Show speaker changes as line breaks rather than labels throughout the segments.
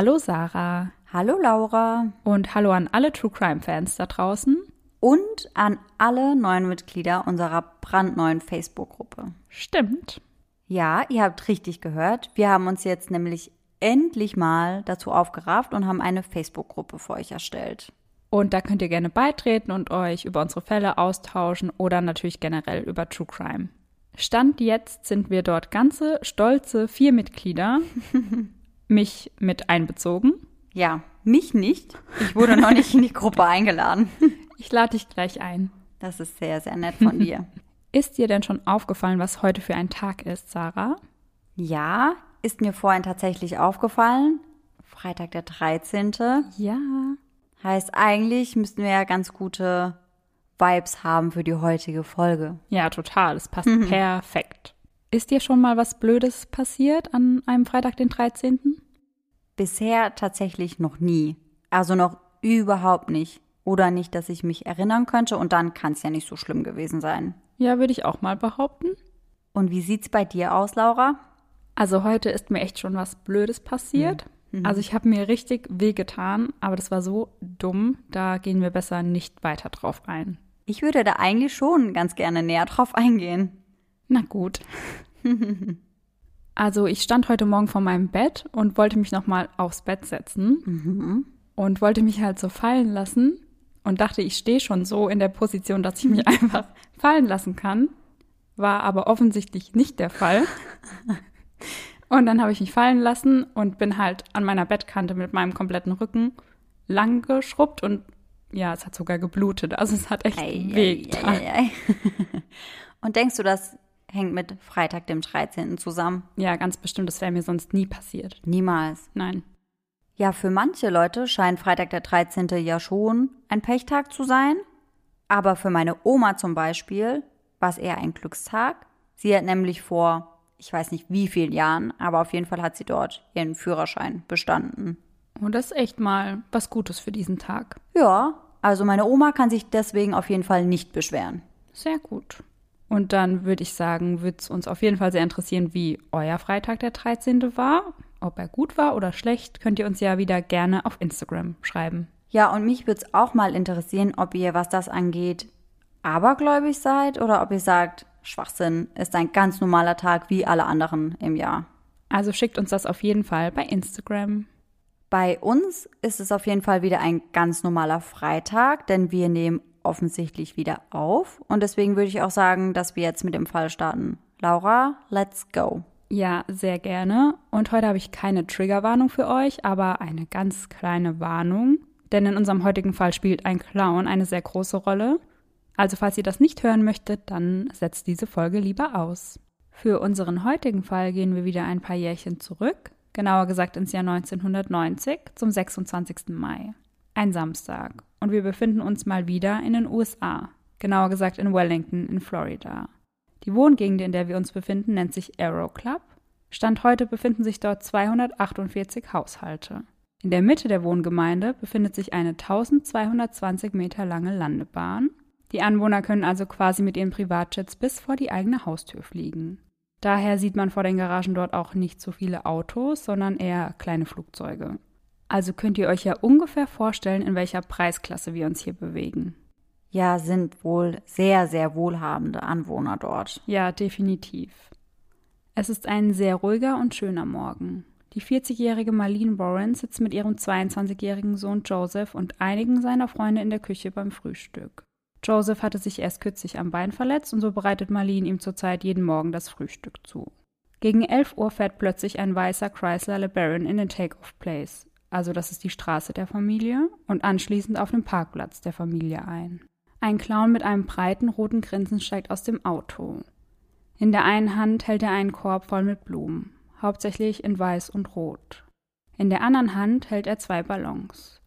Hallo Sarah
Hallo Laura
und hallo an alle True Crime Fans da draußen.
und an alle neuen Mitglieder unserer brandneuen Facebook-Gruppe.
Stimmt.
Ja, ihr habt richtig gehört. Wir haben uns jetzt nämlich endlich mal dazu aufgerafft und haben eine Facebook-Gruppe für euch erstellt.
Und da könnt ihr gerne beitreten und euch über unsere Fälle austauschen oder natürlich generell über True Crime. Stand jetzt sind wir dort ganze stolze vier Mitglieder, mich mit einbezogen.
Ja, mich nicht. Ich wurde noch nicht in die Gruppe eingeladen.
Ich lade dich gleich ein.
Das ist sehr, sehr nett von dir.
Ist dir denn schon aufgefallen, was heute für ein Tag ist, Sarah?
Ja, ist mir vorhin tatsächlich aufgefallen. Freitag der 13.
Ja.
Heißt, eigentlich müssten wir ja ganz gute Vibes haben für die heutige Folge.
Ja, total. Es passt perfekt. Ist dir schon mal was Blödes passiert an einem Freitag, den 13.?
Bisher tatsächlich noch nie. Also noch überhaupt nicht. Oder nicht, dass ich mich erinnern könnte und dann kann es ja nicht so schlimm gewesen sein.
Ja, würde ich auch mal behaupten.
Und wie sieht's bei dir aus, Laura?
Also heute ist mir echt schon was Blödes passiert. Also ich habe mir richtig wehgetan, aber das war so dumm, da gehen wir besser nicht weiter drauf ein.
Ich würde da eigentlich schon ganz gerne näher drauf eingehen.
Na gut. also ich stand heute Morgen vor meinem Bett und wollte mich nochmal aufs Bett setzen und wollte mich halt so fallen lassen und dachte, ich stehe schon so in der Position, dass ich mich einfach fallen lassen kann. War aber offensichtlich nicht der Fall. Und dann habe ich mich fallen lassen und bin halt an meiner Bettkante mit meinem kompletten Rücken lang geschrubbt und ja, es hat sogar geblutet. Also es hat echt weh getan.
ei, ei. Und denkst du, das hängt mit Freitag, dem 13. zusammen?
Ja, ganz bestimmt, das wäre mir sonst nie passiert.
Niemals.
Nein.
Ja, für manche Leute scheint Freitag der 13. ja schon ein Pechtag zu sein. Aber für meine Oma zum Beispiel war es eher ein Glückstag. Sie hat nämlich vor, ich weiß nicht wie vielen Jahren, aber auf jeden Fall hat sie dort ihren Führerschein bestanden.
Und das ist echt mal was Gutes für diesen Tag.
Ja, also meine Oma kann sich deswegen auf jeden Fall nicht beschweren.
Sehr gut. Und dann würde ich sagen, würde es uns auf jeden Fall sehr interessieren, wie euer Freitag der 13. war. Ob er gut war oder schlecht, könnt ihr uns ja wieder gerne auf Instagram schreiben.
Ja, und mich würde es auch mal interessieren, ob ihr, was das angeht, abergläubig seid oder ob ihr sagt, Schwachsinn ist ein ganz normaler Tag wie alle anderen im Jahr.
Also schickt uns das auf jeden Fall bei Instagram.
Bei uns ist es auf jeden Fall wieder ein ganz normaler Freitag, denn wir nehmen offensichtlich wieder auf. Und deswegen würde ich auch sagen, dass wir jetzt mit dem Fall starten. Laura, let's go.
Ja, sehr gerne. Und heute habe ich keine Triggerwarnung für euch, aber eine ganz kleine Warnung. Denn in unserem heutigen Fall spielt ein Clown eine sehr große Rolle. Also falls ihr das nicht hören möchtet, dann setzt diese Folge lieber aus. Für unseren heutigen Fall gehen wir wieder ein paar Jährchen zurück, genauer gesagt ins Jahr 1990 zum 26. Mai. Ein Samstag. Und wir befinden uns mal wieder in den USA, genauer gesagt in Wellington in Florida. Die Wohngegend, in der wir uns befinden, nennt sich Arrow Club. Stand heute befinden sich dort 248 Haushalte. In der Mitte der Wohngemeinde befindet sich eine 1220 Meter lange Landebahn. Die Anwohner können also quasi mit ihren Privatjets bis vor die eigene Haustür fliegen. Daher sieht man vor den Garagen dort auch nicht so viele Autos, sondern eher kleine Flugzeuge. Also könnt ihr euch ja ungefähr vorstellen, in welcher Preisklasse wir uns hier bewegen.
Ja, sind wohl sehr, sehr wohlhabende Anwohner dort.
Ja, definitiv. Es ist ein sehr ruhiger und schöner Morgen. Die 40-jährige Marlene Warren sitzt mit ihrem 22-jährigen Sohn Joseph und einigen seiner Freunde in der Küche beim Frühstück. Joseph hatte sich erst kürzlich am Bein verletzt und so bereitet Marlene ihm zurzeit jeden Morgen das Frühstück zu. Gegen 11 Uhr fährt plötzlich ein weißer Chrysler LeBaron in den Take-Off Place, also das ist die Straße der Familie, und anschließend auf den Parkplatz der Familie ein. Ein Clown mit einem breiten roten Grinsen steigt aus dem Auto. In der einen Hand hält er einen Korb voll mit Blumen, hauptsächlich in weiß und rot. In der anderen Hand hält er zwei Ballons.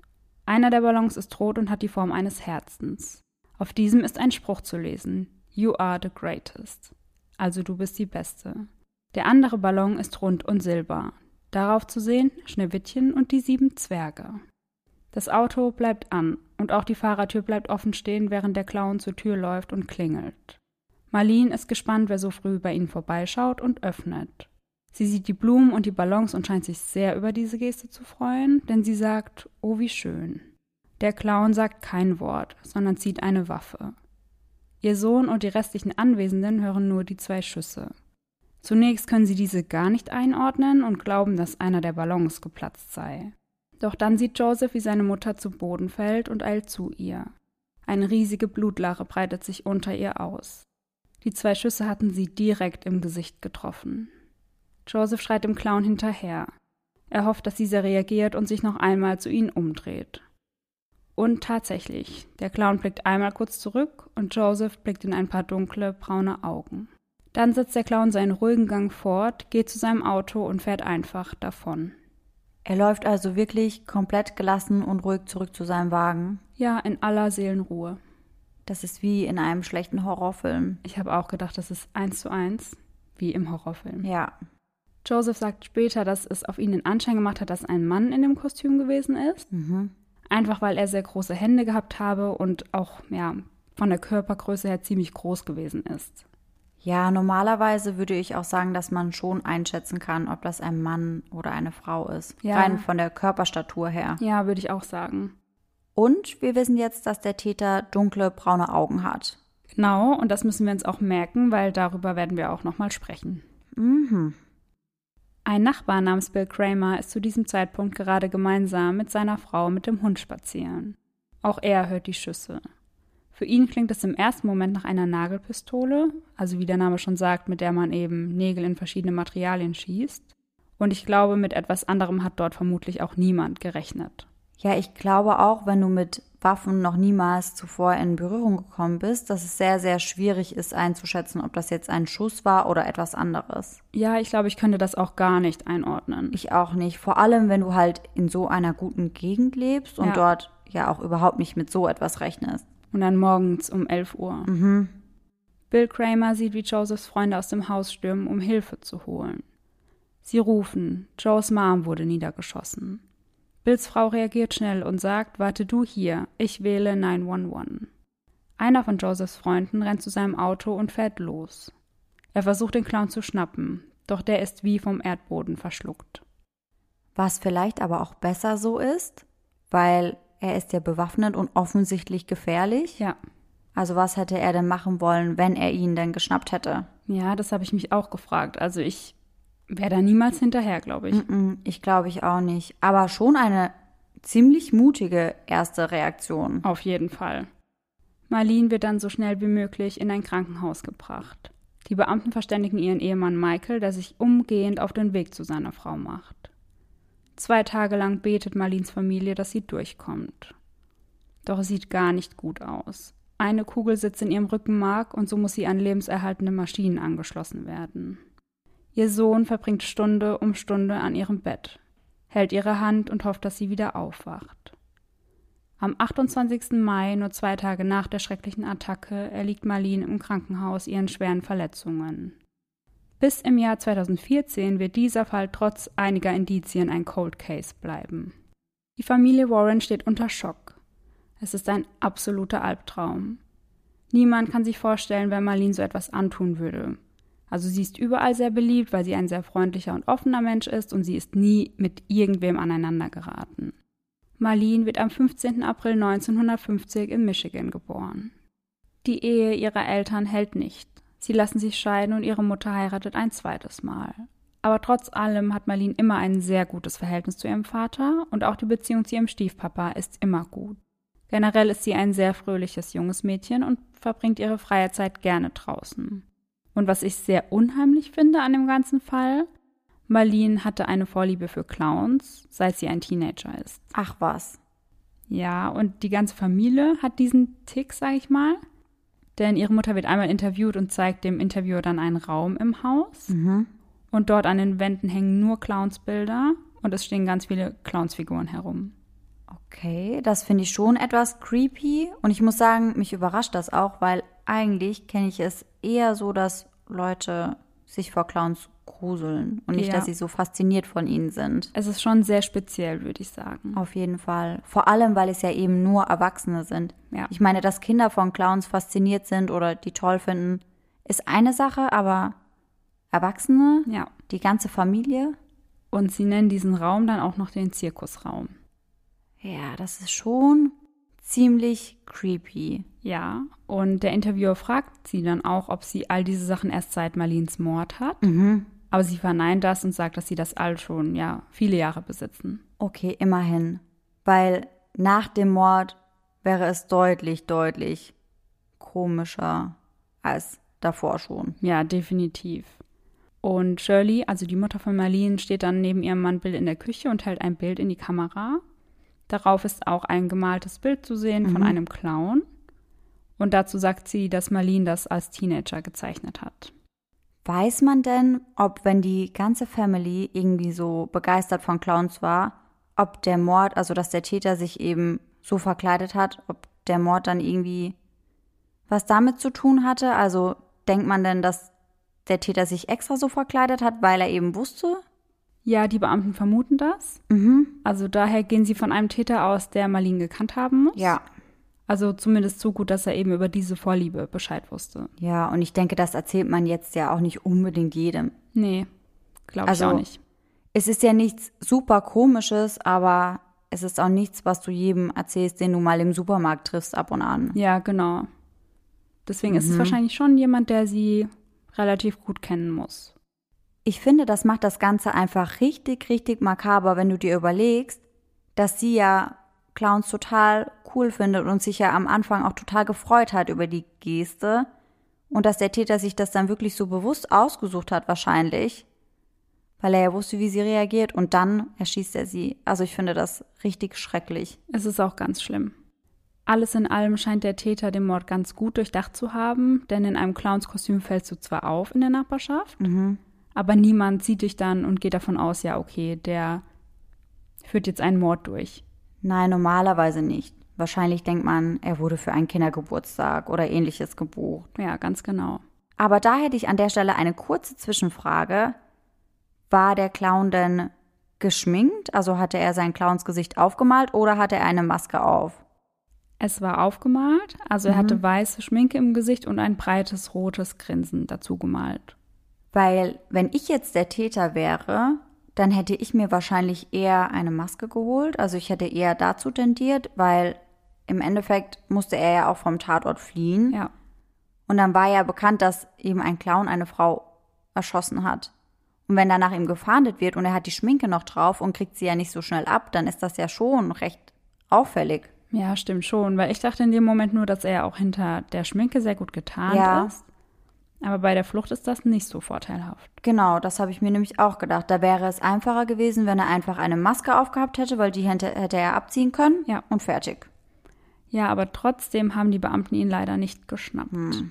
Einer der Ballons ist rot und hat die Form eines Herzens. Auf diesem ist ein Spruch zu lesen: You are the greatest. Also du bist die Beste. Der andere Ballon ist rund und silber. Darauf zu sehen Schneewittchen und die sieben Zwerge. Das Auto bleibt an und auch die Fahrertür bleibt offen stehen, während der Clown zur Tür läuft und klingelt. Marlene ist gespannt, wer so früh bei ihnen vorbeischaut und öffnet. Sie sieht die Blumen und die Ballons und scheint sich sehr über diese Geste zu freuen, denn sie sagt, oh wie schön. Der Clown sagt kein Wort, sondern zieht eine Waffe. Ihr Sohn und die restlichen Anwesenden hören nur die zwei Schüsse. Zunächst können sie diese gar nicht einordnen und glauben, dass einer der Ballons geplatzt sei. Doch dann sieht Joseph, wie seine Mutter zu Boden fällt und eilt zu ihr. Eine riesige Blutlache breitet sich unter ihr aus. Die zwei Schüsse hatten sie direkt im Gesicht getroffen. Joseph schreit dem Clown hinterher. Er hofft, dass dieser reagiert und sich noch einmal zu ihnen umdreht. Und tatsächlich, der Clown blickt einmal kurz zurück und Joseph blickt in ein paar dunkle, braune Augen. Dann setzt der Clown seinen ruhigen Gang fort, geht zu seinem Auto und fährt einfach davon.
Er läuft also wirklich komplett gelassen und ruhig zurück zu seinem Wagen.
Ja, in aller Seelenruhe.
Das ist wie in einem schlechten Horrorfilm.
Ich habe auch gedacht, das ist eins zu eins, wie im Horrorfilm.
Ja.
Joseph sagt später, dass es auf ihn den Anschein gemacht hat, dass ein Mann in dem Kostüm gewesen ist.
Mhm.
Einfach weil er sehr große Hände gehabt habe und auch, ja, von der Körpergröße her ziemlich groß gewesen ist.
Ja, normalerweise würde ich auch sagen, dass man schon einschätzen kann, ob das ein Mann oder eine Frau ist.
Ja.
Rein von der Körperstatur her.
Ja, würde ich auch sagen.
Und wir wissen jetzt, dass der Täter dunkle braune Augen hat.
Genau, und das müssen wir uns auch merken, weil darüber werden wir auch nochmal sprechen.
Mhm.
Ein Nachbar namens Bill Kramer ist zu diesem Zeitpunkt gerade gemeinsam mit seiner Frau mit dem Hund spazieren. Auch er hört die Schüsse. Für ihn klingt es im ersten Moment nach einer Nagelpistole, also wie der Name schon sagt, mit der man eben Nägel in verschiedene Materialien schießt. Und ich glaube, mit etwas anderem hat dort vermutlich auch niemand gerechnet.
Ja, ich glaube auch, wenn du mit Waffen noch niemals zuvor in Berührung gekommen bist, dass es sehr, sehr schwierig ist einzuschätzen, ob das jetzt ein Schuss war oder etwas anderes.
Ja, ich glaube, ich könnte das auch gar nicht einordnen.
Ich auch nicht. Vor allem, wenn du halt in so einer guten Gegend lebst und
Ja.
dort ja auch überhaupt nicht mit so etwas rechnest.
Und dann morgens um 11 Uhr.
Mhm.
Bill Kramer sieht, wie Josephs Freunde aus dem Haus stürmen, um Hilfe zu holen. Sie rufen, Joes Mom wurde niedergeschossen. Bills Frau reagiert schnell und sagt, warte du hier, ich wähle 911. Einer von Josephs Freunden rennt zu seinem Auto und fährt los. Er versucht den Clown zu schnappen, doch der ist wie vom Erdboden verschluckt.
Was vielleicht aber auch besser so ist, weil er ist ja bewaffnet und offensichtlich gefährlich.
Ja,
Also was hätte er denn machen wollen, wenn er ihn denn geschnappt hätte?
ja, das habe ich mich auch gefragt. Also ich wäre da niemals hinterher, glaube ich.
Mm, Ich glaube ich auch nicht. Aber schon eine ziemlich mutige erste Reaktion.
Auf jeden Fall. Marlene wird dann so schnell wie möglich in ein Krankenhaus gebracht. Die Beamten verständigen ihren Ehemann Michael, der sich umgehend auf den Weg zu seiner Frau macht. Zwei Tage lang betet Marlins Familie, dass sie durchkommt. Doch es sieht gar nicht gut aus. Eine Kugel sitzt in ihrem Rückenmark und so muss sie an lebenserhaltende Maschinen angeschlossen werden. Ihr Sohn verbringt Stunde um Stunde an ihrem Bett, hält ihre Hand und hofft, dass sie wieder aufwacht. Am 28. Mai, nur zwei Tage nach der schrecklichen Attacke, erliegt Marlene im Krankenhaus ihren schweren Verletzungen. Bis im Jahr 2014 wird dieser Fall trotz einiger Indizien ein Cold Case bleiben. Die Familie Warren steht unter Schock. Es ist ein absoluter Albtraum. Niemand kann sich vorstellen, wer Marlene so etwas antun würde. Also sie ist überall sehr beliebt, weil sie ein sehr freundlicher und offener Mensch ist und sie ist nie mit irgendwem aneinander geraten. Marlene wird am 15. April 1950 in Michigan geboren. Die Ehe ihrer Eltern hält nicht. Sie lassen sich scheiden und ihre Mutter heiratet ein zweites Mal. Aber trotz allem hat Marlene immer ein sehr gutes Verhältnis zu ihrem Vater und auch die Beziehung zu ihrem Stiefpapa ist immer gut. Generell ist sie ein sehr fröhliches junges Mädchen und verbringt ihre freie Zeit gerne draußen. Und was ich sehr unheimlich finde an dem ganzen Fall, Marlene hatte eine Vorliebe für Clowns, seit sie ein Teenager ist.
Ach was.
Ja, und die ganze Familie hat diesen Tick, sag ich mal. Denn ihre Mutter wird einmal interviewt und zeigt dem Interviewer dann einen Raum im Haus.
Mhm.
Und dort an den Wänden hängen nur Clownsbilder und es stehen ganz viele Clownsfiguren herum.
Okay, das finde ich schon etwas creepy. Und ich muss sagen, mich überrascht das auch, weil eigentlich kenne ich es eher so, dass Leute sich vor Clowns gruseln und nicht,
Ja.
dass sie so fasziniert von ihnen sind.
Es ist schon sehr speziell, würde ich sagen.
Auf jeden Fall. Vor allem, weil es ja eben nur Erwachsene sind.
Ja.
Ich meine, dass Kinder von Clowns fasziniert sind oder die toll finden, ist eine Sache, aber Erwachsene,
Ja,
Die ganze Familie?
Und sie nennen diesen Raum dann auch noch den Zirkusraum.
Ja, das ist schon ziemlich creepy.
Ja, und der Interviewer fragt sie dann auch, ob sie all diese Sachen erst seit Marlins Mord hat.
Mhm.
Aber sie verneint das und sagt, dass sie das all schon, ja, viele Jahre besitzen.
Okay, immerhin. Weil nach dem Mord wäre es deutlich, deutlich komischer als davor schon.
Ja, definitiv. Und Shirley, also die Mutter von Marlene, steht dann neben ihrem Mann Bill in der Küche und hält ein Bild in die Kamera. Darauf ist auch ein gemaltes Bild zu sehen von
Mhm.
einem Clown. Und dazu sagt sie, dass Marlene das als Teenager gezeichnet hat.
Weiß man denn, ob wenn die ganze Family irgendwie so begeistert von Clowns war, ob der Mord, also dass der Täter sich eben so verkleidet hat, ob der Mord dann irgendwie was damit zu tun hatte? Also denkt man denn, dass der Täter sich extra so verkleidet hat, weil er eben wusste?
Ja, die Beamten vermuten das.
Mhm.
Also daher gehen sie von einem Täter aus, der Marlene gekannt haben muss.
Ja.
Also zumindest so gut, dass er eben über diese Vorliebe Bescheid wusste.
Ja, und ich denke, das erzählt man jetzt ja auch nicht unbedingt jedem.
Nee, glaube
Also-
ich auch nicht.
Es ist ja nichts super komisches, aber es ist auch nichts, was du jedem erzählst, den du mal im Supermarkt triffst ab und an.
Ja, genau. Deswegen
Mhm.
ist es wahrscheinlich schon jemand, der sie relativ gut kennen muss.
Ich finde, das macht das Ganze einfach richtig, richtig makaber, wenn du dir überlegst, dass sie ja Clowns total cool findet und sich ja am Anfang auch total gefreut hat über die Geste und dass der Täter sich das dann wirklich so bewusst ausgesucht hat wahrscheinlich, weil er ja wusste, wie sie reagiert und dann erschießt er sie. Also ich finde das richtig schrecklich.
Es ist auch ganz schlimm. Alles in allem scheint der Täter den Mord ganz gut durchdacht zu haben, denn in einem Clownskostüm fällst du zwar auf in der Nachbarschaft, aber niemand sieht dich dann und geht davon aus, ja, okay, der führt jetzt einen Mord durch.
Nein, normalerweise nicht. Wahrscheinlich denkt man, er wurde für einen Kindergeburtstag oder ähnliches gebucht.
Ja, ganz genau.
Aber da hätte ich an der Stelle eine kurze Zwischenfrage. War der Clown denn geschminkt? Also hatte er sein Clownsgesicht aufgemalt oder hatte er eine Maske auf?
Es war aufgemalt, also er hatte weiße Schminke im Gesicht und ein breites rotes Grinsen dazu gemalt.
Weil, wenn ich jetzt der Täter wäre, dann hätte ich mir wahrscheinlich eher eine Maske geholt. Also ich hätte eher dazu tendiert, weil im Endeffekt musste er ja auch vom Tatort fliehen.
Ja,
Und dann war ja bekannt, dass eben ein Clown eine Frau erschossen hat. Und wenn dann nach ihm gefahndet wird und er hat die Schminke noch drauf und kriegt sie ja nicht so schnell ab, dann ist das ja schon recht auffällig.
ja, stimmt schon, weil ich dachte in dem Moment nur, dass er auch hinter der Schminke sehr gut getarnt
Ja.
ist. Aber bei der Flucht ist das nicht so vorteilhaft.
Genau, das habe ich mir nämlich auch gedacht. Da wäre es einfacher gewesen, wenn er einfach eine Maske aufgehabt hätte, weil die hätte, hätte er abziehen können
Ja.
und fertig.
Ja, aber trotzdem haben die Beamten ihn leider nicht geschnappt.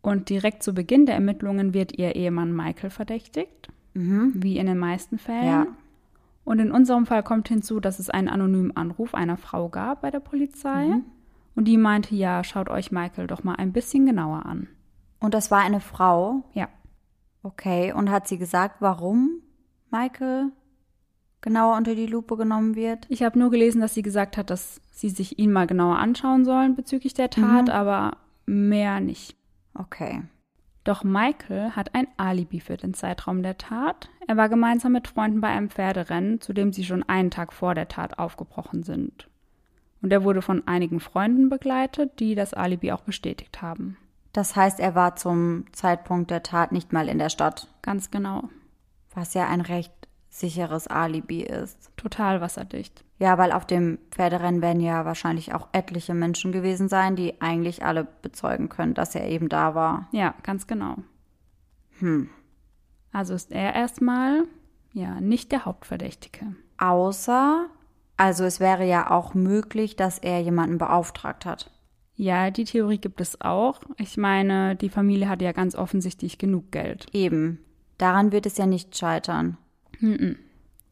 Und direkt zu Beginn der Ermittlungen wird ihr Ehemann Michael verdächtigt, wie in den meisten Fällen.
Ja.
Und in unserem Fall kommt hinzu, dass es einen anonymen Anruf einer Frau gab bei der Polizei. Und die meinte, ja, schaut euch Michael doch mal ein bisschen genauer an.
Und das war eine Frau.
Ja,
Okay, und hat sie gesagt, warum Michael genauer unter die Lupe genommen wird?
ich habe nur gelesen, dass sie gesagt hat, dass sie sich ihn mal genauer anschauen sollen bezüglich der Tat, aber mehr nicht.
Okay.
Doch Michael hat ein Alibi für den Zeitraum der Tat. Er war gemeinsam mit Freunden bei einem Pferderennen, zu dem sie schon einen Tag vor der Tat aufgebrochen sind. Und er wurde von einigen Freunden begleitet, die das Alibi auch bestätigt haben.
Das heißt, er war zum Zeitpunkt der Tat nicht mal in der Stadt,
Ganz genau.
was ja ein recht sicheres Alibi ist.
Total wasserdicht.
Ja, weil auf dem Pferderennen werden ja wahrscheinlich auch etliche Menschen gewesen sein, die eigentlich alle bezeugen können, dass er eben da war.
Ja, ganz genau.
Hm.
Also ist er erstmal, ja, nicht der Hauptverdächtige.
Außer, also es wäre ja auch möglich, dass er jemanden beauftragt hat.
Ja, die Theorie gibt es auch. Ich meine, die Familie hat ja ganz offensichtlich genug Geld.
Eben. Daran wird es ja nicht scheitern.
Mhm.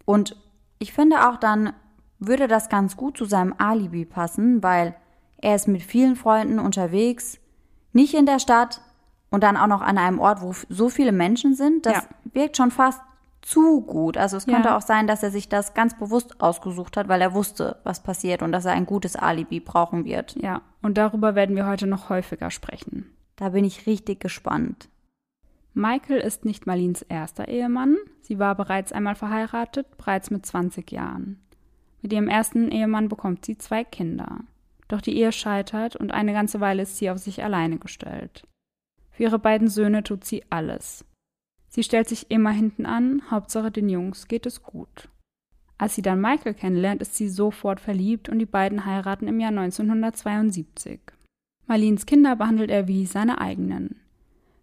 Und ich finde auch dann würde das ganz gut zu seinem Alibi passen, weil er ist mit vielen Freunden unterwegs, nicht in der Stadt und dann auch noch an einem Ort, wo so viele Menschen sind. Das
Ja.
wirkt schon fast zu gut. Also es könnte
Ja.
auch sein, dass er sich das ganz bewusst ausgesucht hat, weil er wusste, was passiert und dass er ein gutes Alibi brauchen wird.
Ja, und darüber werden wir heute noch häufiger sprechen.
Da bin ich richtig gespannt.
Michael ist nicht Marlins erster Ehemann. Sie war bereits einmal verheiratet, bereits mit 20 Jahren. Mit ihrem ersten Ehemann bekommt sie zwei Kinder. Doch die Ehe scheitert und eine ganze Weile ist sie auf sich alleine gestellt. Für ihre beiden Söhne tut sie alles. Sie stellt sich immer hinten an, Hauptsache den Jungs geht es gut. Als sie dann Michael kennenlernt, ist sie sofort verliebt und die beiden heiraten im Jahr 1972. Marlins Kinder behandelt er wie seine eigenen.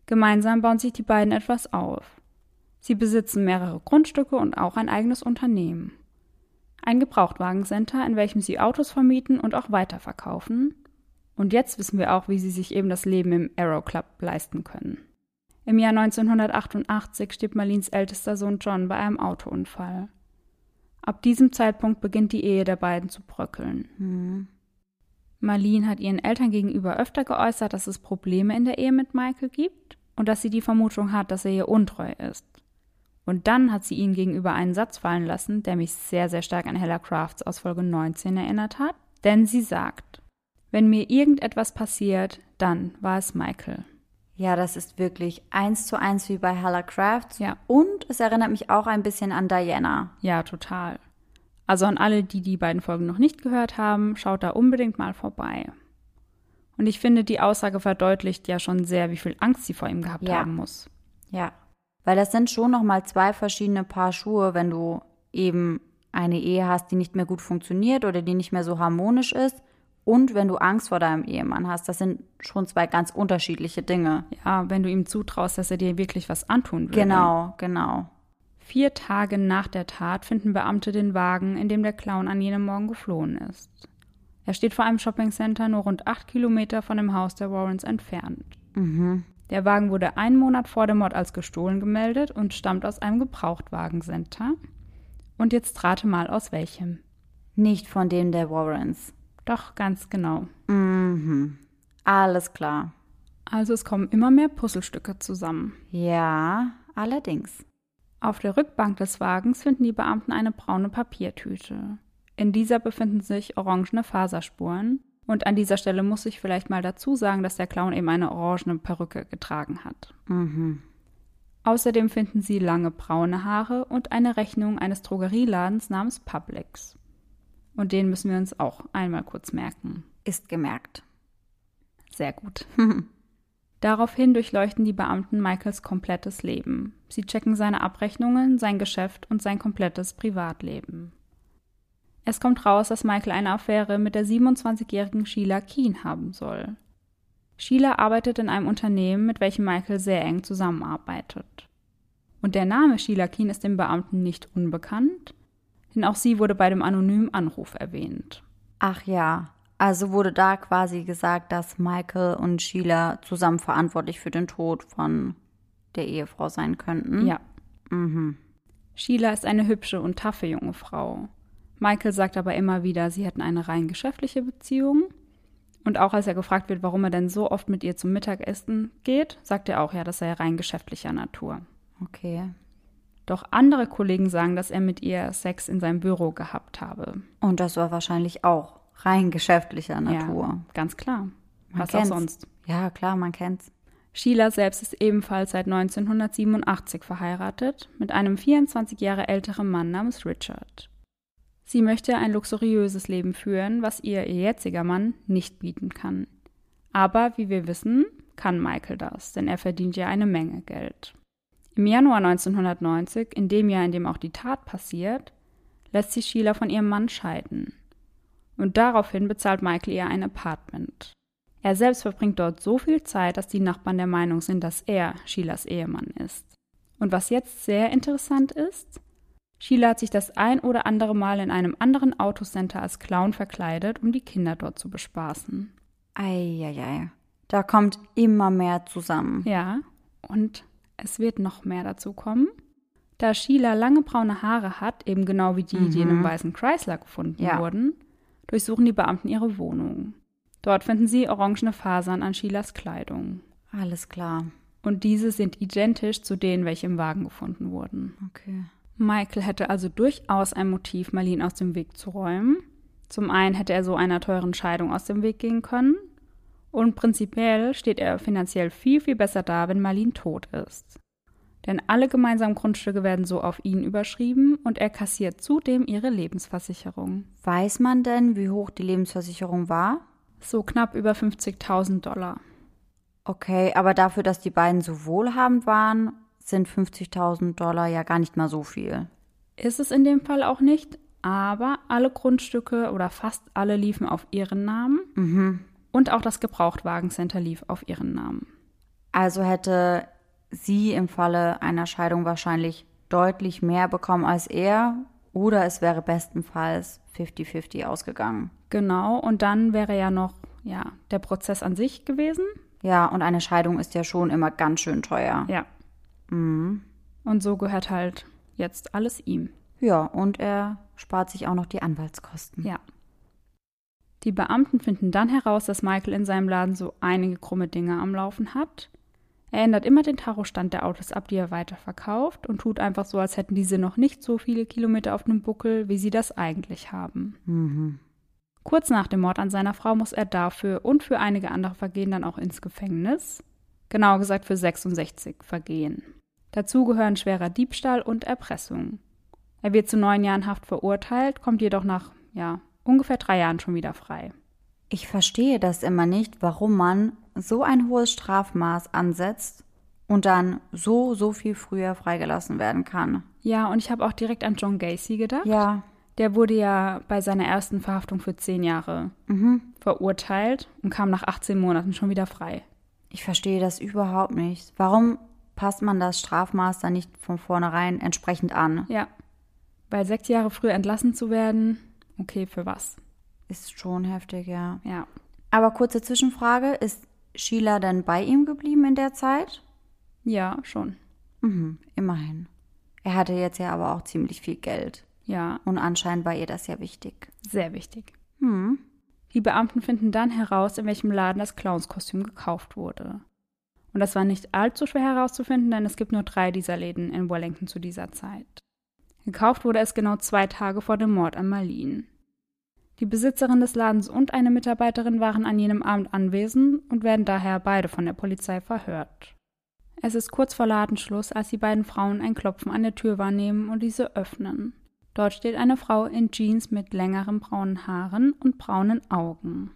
Gemeinsam bauen sich die beiden etwas auf. Sie besitzen mehrere Grundstücke und auch ein eigenes Unternehmen. Ein Gebrauchtwagencenter, in welchem sie Autos vermieten und auch weiterverkaufen. Und jetzt wissen wir auch, wie sie sich eben das Leben im Aero Club leisten können. Im Jahr 1988 stirbt Marlins ältester Sohn John bei einem Autounfall. Ab diesem Zeitpunkt beginnt die Ehe der beiden zu bröckeln. Mhm. Marlene hat ihren Eltern gegenüber öfter geäußert, dass es Probleme in der Ehe mit Michael gibt und dass sie die Vermutung hat, dass er ihr untreu ist. Und dann hat sie ihnen gegenüber einen Satz fallen lassen, der mich sehr, sehr stark an Hella Crafts aus Folge 19 erinnert hat. Denn sie sagt, wenn mir irgendetwas passiert, dann war es Michael.
Ja, das ist wirklich eins zu eins wie bei Hella Crafts. Ja. Und es erinnert mich auch ein bisschen an Diana.
Ja, total. Also an alle, die die beiden Folgen noch nicht gehört haben, schaut da unbedingt mal vorbei. Und ich finde, die Aussage verdeutlicht ja schon sehr, wie viel Angst sie vor ihm gehabt ja. haben muss.
Ja, weil das sind schon noch mal zwei verschiedene Paar Schuhe, wenn du eben eine Ehe hast, die nicht mehr gut funktioniert oder die nicht mehr so harmonisch ist und wenn du Angst vor deinem Ehemann hast. Das sind schon zwei ganz unterschiedliche Dinge.
Ja, wenn du ihm zutraust, dass er dir wirklich was antun würde.
Genau, genau.
Vier Tage nach der Tat finden Beamte den Wagen, in dem der Clown an jenem Morgen geflohen ist. Er steht vor einem Shoppingcenter nur rund acht Kilometer von dem Haus der Warrens entfernt. Mhm. Der Wagen wurde einen Monat vor dem Mord als gestohlen gemeldet und stammt aus einem Gebrauchtwagencenter. Und jetzt rate mal aus welchem.
Nicht von dem der Warrens.
Doch, ganz genau.
Mhm. Alles klar.
Also es kommen immer mehr Puzzlestücke zusammen.
Ja, allerdings.
Auf der Rückbank des Wagens finden die Beamten eine braune Papiertüte. In dieser befinden sich orangene Faserspuren. Und an dieser Stelle muss ich vielleicht mal dazu sagen, dass der Clown eben eine orangene Perücke getragen hat. Mhm. Außerdem finden sie lange braune Haare und eine Rechnung eines Drogerieladens namens Publix. Und den müssen wir uns auch einmal kurz merken.
Ist gemerkt.
Sehr gut. Daraufhin durchleuchten die Beamten Michaels komplettes Leben. Sie checken seine Abrechnungen, sein Geschäft und sein komplettes Privatleben. Es kommt raus, dass Michael eine Affäre mit der 27-jährigen Sheila Keen haben soll. Sheila arbeitet in einem Unternehmen, mit welchem Michael sehr eng zusammenarbeitet. Und der Name Sheila Keen ist dem Beamten nicht unbekannt, denn auch sie wurde bei dem anonymen Anruf erwähnt.
Ach ja, also wurde da quasi gesagt, dass Michael und Sheila zusammen verantwortlich für den Tod von der Ehefrau sein könnten.
Ja. Mhm. Sheila ist eine hübsche und taffe junge Frau. Michael sagt aber immer wieder, sie hätten eine rein geschäftliche Beziehung. Und auch als er gefragt wird, warum er denn so oft mit ihr zum Mittagessen geht, sagt er auch, ja, das sei rein geschäftlicher Natur.
Okay.
Doch andere Kollegen sagen, dass er mit ihr Sex in seinem Büro gehabt habe.
Und das war wahrscheinlich auch rein geschäftlicher Natur.
Ja, ganz klar. Man Was kennt's. auch sonst.
Ja, klar, man kennt's.
Sheila selbst ist ebenfalls seit 1987 verheiratet mit einem 24 Jahre älteren Mann namens Richard. Sie möchte ein luxuriöses Leben führen, was ihr ihr jetziger Mann nicht bieten kann. Aber wie wir wissen, kann Michael das, denn er verdient ja eine Menge Geld. Im Januar 1990, in dem Jahr, in dem auch die Tat passiert, lässt sich Sheila von ihrem Mann scheiden und daraufhin bezahlt Michael ihr ein Apartment. Er selbst verbringt dort so viel Zeit, dass die Nachbarn der Meinung sind, dass er Sheilas Ehemann ist. Und was jetzt sehr interessant ist, Sheila hat sich das ein oder andere Mal in einem anderen Autocenter als Clown verkleidet, um die Kinder dort zu bespaßen.
Eieiei. Da kommt immer mehr zusammen.
Ja, und es wird noch mehr dazu kommen. Da Sheila lange braune Haare hat, eben genau wie die, mhm. die in einem mhm. weißen Chrysler gefunden ja. wurden, durchsuchen die Beamten ihre Wohnung. Dort finden sie orangene Fasern an Sheilas Kleidung.
Alles klar.
Und diese sind identisch zu denen, welche im Wagen gefunden wurden.
Okay.
Michael hätte also durchaus ein Motiv, Marlene aus dem Weg zu räumen. Zum einen hätte er so einer teuren Scheidung aus dem Weg gehen können. Und prinzipiell steht er finanziell viel, viel besser da, wenn Marlene tot ist. Denn alle gemeinsamen Grundstücke werden so auf ihn überschrieben und er kassiert zudem ihre Lebensversicherung.
Weiß man denn, wie hoch die Lebensversicherung war?
So knapp über 50.000 Dollar.
Okay, aber dafür, dass die beiden so wohlhabend waren, sind 50.000 Dollar ja gar nicht mal so viel.
Ist es in dem Fall auch nicht, aber alle Grundstücke oder fast alle liefen auf ihren Namen
Mhm.
und auch das Gebrauchtwagencenter lief auf ihren Namen.
Also hätte sie im Falle einer Scheidung wahrscheinlich deutlich mehr bekommen als er oder es wäre bestenfalls 50-50 ausgegangen.
Genau, und dann wäre ja noch ja, der Prozess an sich gewesen.
Ja, und eine Scheidung ist ja schon immer ganz schön teuer.
Ja. Und so gehört halt jetzt alles ihm.
Ja, und er spart sich auch noch die Anwaltskosten.
Ja. Die Beamten finden dann heraus, dass Michael in seinem Laden so einige krumme Dinge am Laufen hat. Er ändert immer den Tachostand der Autos ab, die er weiterverkauft und tut einfach so, als hätten diese noch nicht so viele Kilometer auf dem Buckel, wie sie das eigentlich haben.
Mhm.
Kurz nach dem Mord an seiner Frau muss er dafür und für einige andere Vergehen dann auch ins Gefängnis. Genauer gesagt für 66 Vergehen. Dazu gehören schwerer Diebstahl und Erpressung. Er wird zu neun Jahren Haft verurteilt, kommt jedoch nach, ja, ungefähr drei Jahren schon wieder frei.
Ich verstehe das immer nicht, warum man so ein hohes Strafmaß ansetzt und dann so, so viel früher freigelassen werden kann.
Ja, und ich habe auch direkt an John Gacy gedacht.
Ja,
Der wurde ja bei seiner ersten Verhaftung für zehn Jahre verurteilt und kam nach 18 Monaten schon wieder frei.
Ich verstehe das überhaupt nicht. Warum passt man das Strafmaß dann nicht von vornherein entsprechend an?
Ja. Weil sechs Jahre früher entlassen zu werden, okay, für was?
Ist schon heftig, ja.
Ja.
Aber kurze Zwischenfrage, ist Sheila denn bei ihm geblieben in der Zeit?
Ja, schon.
Mhm, immerhin. Er hatte jetzt ja aber auch ziemlich viel Geld.
Ja,
Und anscheinend war ihr das ja wichtig.
sehr wichtig.
Hm.
Die Beamten finden dann heraus, in welchem Laden das Clownskostüm gekauft wurde. Und das war nicht allzu schwer herauszufinden, denn es gibt nur drei dieser Läden in Wellington zu dieser Zeit. Gekauft wurde es genau zwei Tage vor dem Mord an Marlene. Die Besitzerin des Ladens und eine Mitarbeiterin waren an jenem Abend anwesend und werden daher beide von der Polizei verhört. Es ist kurz vor Ladenschluss, als die beiden Frauen ein Klopfen an der Tür wahrnehmen und diese öffnen. Dort steht eine Frau in Jeans mit längeren braunen Haaren und braunen Augen.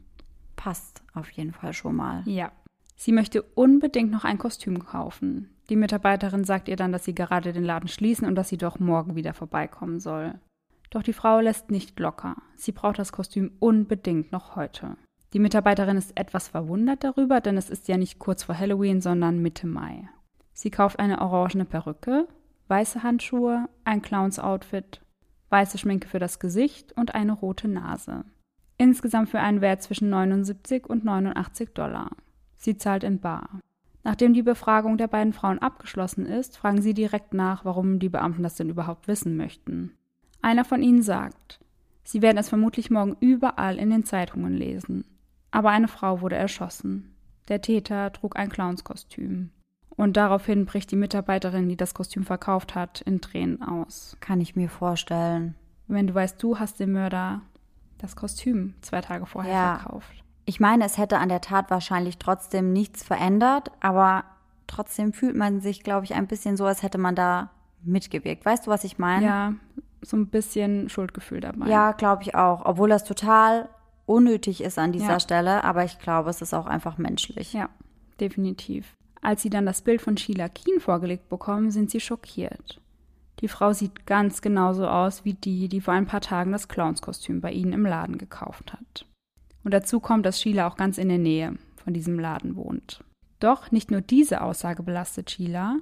Passt auf jeden Fall schon mal.
Ja. Sie möchte unbedingt noch ein Kostüm kaufen. Die Mitarbeiterin sagt ihr dann, dass sie gerade den Laden schließen und dass sie doch morgen wieder vorbeikommen soll. Doch die Frau lässt nicht locker. Sie braucht das Kostüm unbedingt noch heute. Die Mitarbeiterin ist etwas verwundert darüber, denn es ist ja nicht kurz vor Halloween, sondern Mitte Mai. Sie kauft eine orangene Perücke, weiße Handschuhe, ein Clowns-Outfit, weiße Schminke für das Gesicht und eine rote Nase. Insgesamt für einen Wert zwischen 79 und 89 Dollar. Sie zahlt in Bar. Nachdem die Befragung der beiden Frauen abgeschlossen ist, fragen sie direkt nach, warum die Beamten das denn überhaupt wissen möchten. Einer von ihnen sagt, sie werden es vermutlich morgen überall in den Zeitungen lesen. Aber eine Frau wurde erschossen. Der Täter trug ein Clownskostüm. Und daraufhin bricht die Mitarbeiterin, die das Kostüm verkauft hat, in Tränen aus.
Kann ich mir vorstellen.
Wenn du weißt, du hast dem Mörder das Kostüm zwei Tage vorher
Ja.
verkauft.
Ich meine, es hätte an der Tat wahrscheinlich trotzdem nichts verändert, aber trotzdem fühlt man sich, glaube ich, ein bisschen so, als hätte man da mitgewirkt. Weißt du, was ich meine?
Ja, so ein bisschen Schuldgefühl dabei.
Ja, glaube ich auch. Obwohl das total unnötig ist an dieser
Ja.
Stelle, aber ich glaube, es ist auch einfach menschlich.
Ja, definitiv. Als sie dann das Bild von Sheila Keen vorgelegt bekommen, sind sie schockiert. Die Frau sieht ganz genauso aus wie die, die vor ein paar Tagen das Clownskostüm bei ihnen im Laden gekauft hat. Und dazu kommt, dass Sheila auch ganz in der Nähe von diesem Laden wohnt. Doch nicht nur diese Aussage belastet Sheila.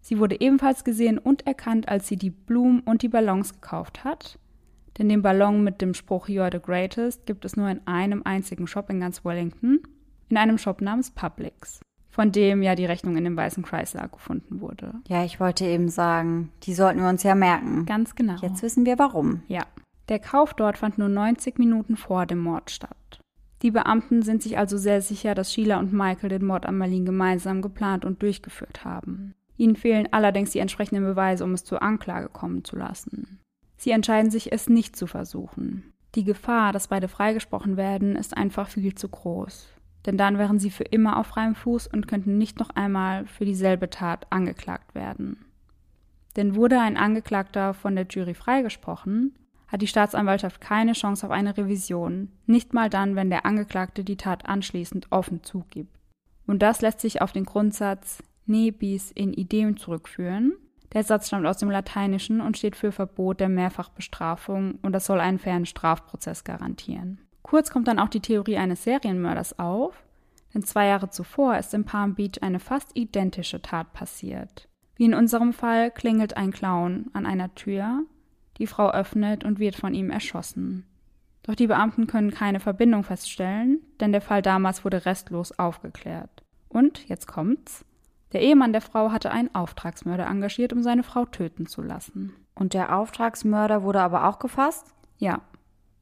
Sie wurde ebenfalls gesehen und erkannt, als sie die Blumen und die Ballons gekauft hat. Denn den Ballon mit dem Spruch You're the greatest gibt es nur in einem einzigen Shop in ganz Wellington, in einem Shop namens Publix, von dem ja die Rechnung in dem weißen Chrysler gefunden wurde.
Ja, ich wollte eben sagen, die sollten wir uns ja merken.
Ganz genau.
Jetzt wissen wir warum.
Ja. Der Kauf dort fand nur 90 Minuten vor dem Mord statt. Die Beamten sind sich also sehr sicher, dass Sheila und Michael den Mord an Marlene gemeinsam geplant und durchgeführt haben. Ihnen fehlen allerdings die entsprechenden Beweise, um es zur Anklage kommen zu lassen. Sie entscheiden sich, es nicht zu versuchen. Die Gefahr, dass beide freigesprochen werden, ist einfach viel zu groß. Denn dann wären sie für immer auf freiem Fuß und könnten nicht noch einmal für dieselbe Tat angeklagt werden. Denn wurde ein Angeklagter von der Jury freigesprochen, hat die Staatsanwaltschaft keine Chance auf eine Revision, nicht mal dann, wenn der Angeklagte die Tat anschließend offen zugibt. Und das lässt sich auf den Grundsatz ne bis in idem zurückführen. Der Satz stammt aus dem Lateinischen und steht für Verbot der Mehrfachbestrafung und das soll einen fairen Strafprozess garantieren. Kurz kommt dann auch die Theorie eines Serienmörders auf, denn zwei Jahre zuvor ist in Palm Beach eine fast identische Tat passiert. Wie in unserem Fall klingelt ein Clown an einer Tür, die Frau öffnet und wird von ihm erschossen. Doch die Beamten können keine Verbindung feststellen, denn der Fall damals wurde restlos aufgeklärt. Und, jetzt kommt's, der Ehemann der Frau hatte einen Auftragsmörder engagiert, um seine Frau töten zu lassen.
Und der Auftragsmörder wurde aber auch gefasst?
Ja.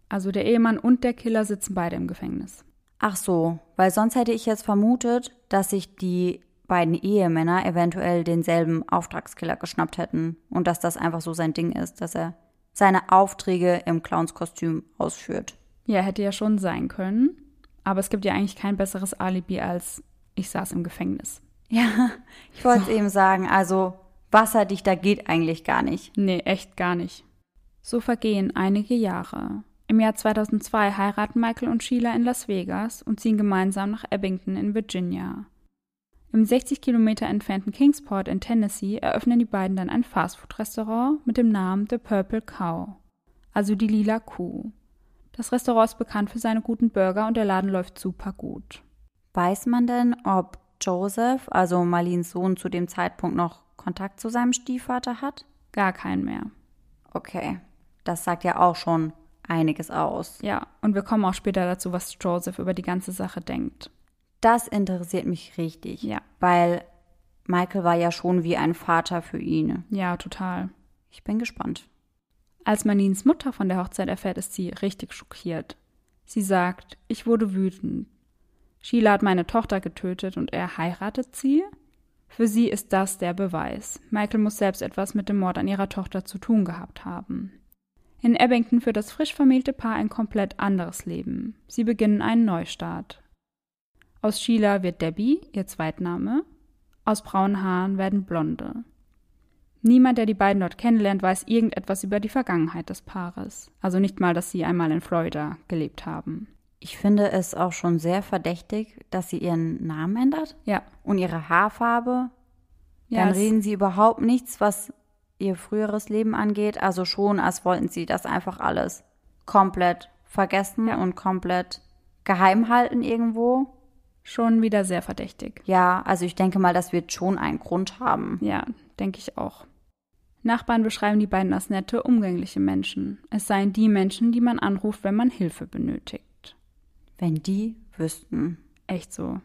Also der Ehemann und der Killer sitzen beide im Gefängnis.
Ach so, weil sonst hätte ich jetzt vermutet, dass sich die beiden Ehemänner eventuell denselben Auftragskiller geschnappt hätten und dass das einfach so sein Ding ist, dass er seine Aufträge im Clownskostüm ausführt.
Ja, hätte ja schon sein können. Aber es gibt ja eigentlich kein besseres Alibi als ich saß im Gefängnis.
Ja, ich wollte es so. eben sagen. Also wasserdichter geht eigentlich gar nicht.
Nee, echt gar nicht. So vergehen einige Jahre. Im Jahr 2002 heiraten Michael und Sheila in Las Vegas und ziehen gemeinsam nach Abington in Virginia. Im 60 Kilometer entfernten Kingsport in Tennessee eröffnen die beiden dann ein Fastfood-Restaurant mit dem Namen The Purple Cow, also die lila Kuh. Das Restaurant ist bekannt für seine guten Burger und der Laden läuft super gut.
Weiß man denn, ob Joseph, also Marlins Sohn, zu dem Zeitpunkt noch Kontakt zu seinem Stiefvater hat?
Gar keinen mehr.
Okay, das sagt ja auch schon einiges aus.
Ja, und wir kommen auch später dazu, was Joseph über die ganze Sache denkt.
Das interessiert mich richtig. Ja. Weil Michael war ja schon wie ein Vater für ihn.
Ja, total.
Ich bin gespannt.
Als Marlins Mutter von der Hochzeit erfährt, ist sie richtig schockiert. Sie sagt, ich wurde wütend. Sheila hat meine Tochter getötet und er heiratet sie? Für sie ist das der Beweis. Michael muss selbst etwas mit dem Mord an ihrer Tochter zu tun gehabt haben. In Abington führt das frisch vermählte Paar ein komplett anderes Leben. Sie beginnen einen Neustart. Aus Sheila wird Debbie, ihr Zweitname. Aus braunen Haaren werden Blonde. Niemand, der die beiden dort kennenlernt, weiß irgendetwas über die Vergangenheit des Paares. Also nicht mal, dass sie einmal in Florida gelebt haben.
Ich finde es auch schon sehr verdächtig, dass sie ihren Namen ändert.
Ja.
Und ihre Haarfarbe. Ja, Dann reden sie überhaupt nichts, was ihr früheres Leben angeht. Also schon, als wollten sie das einfach alles komplett vergessen ja. und komplett geheim halten irgendwo.
Schon wieder sehr verdächtig.
Ja, also ich denke mal, das wird schon einen Grund haben.
Ja, denke ich auch. Nachbarn beschreiben die beiden als nette, umgängliche Menschen. Es seien die Menschen, die man anruft, wenn man Hilfe benötigt.
Wenn die wüssten.
Echt so.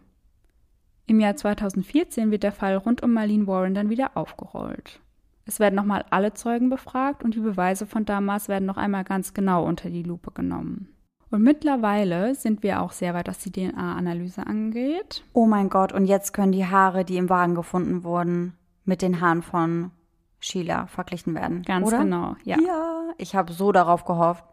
Im Jahr 2014 wird der Fall rund um Marlene Warren dann wieder aufgerollt. Es werden nochmal alle Zeugen befragt und die Beweise von damals werden noch einmal ganz genau unter die Lupe genommen. Und mittlerweile sind wir auch sehr weit, was die DNA-Analyse angeht.
Oh mein Gott, und jetzt können die Haare, die im Wagen gefunden wurden, mit den Haaren von Sheila verglichen werden.
Ganz
oder?
genau, ja.
Ja, ich habe so darauf gehofft.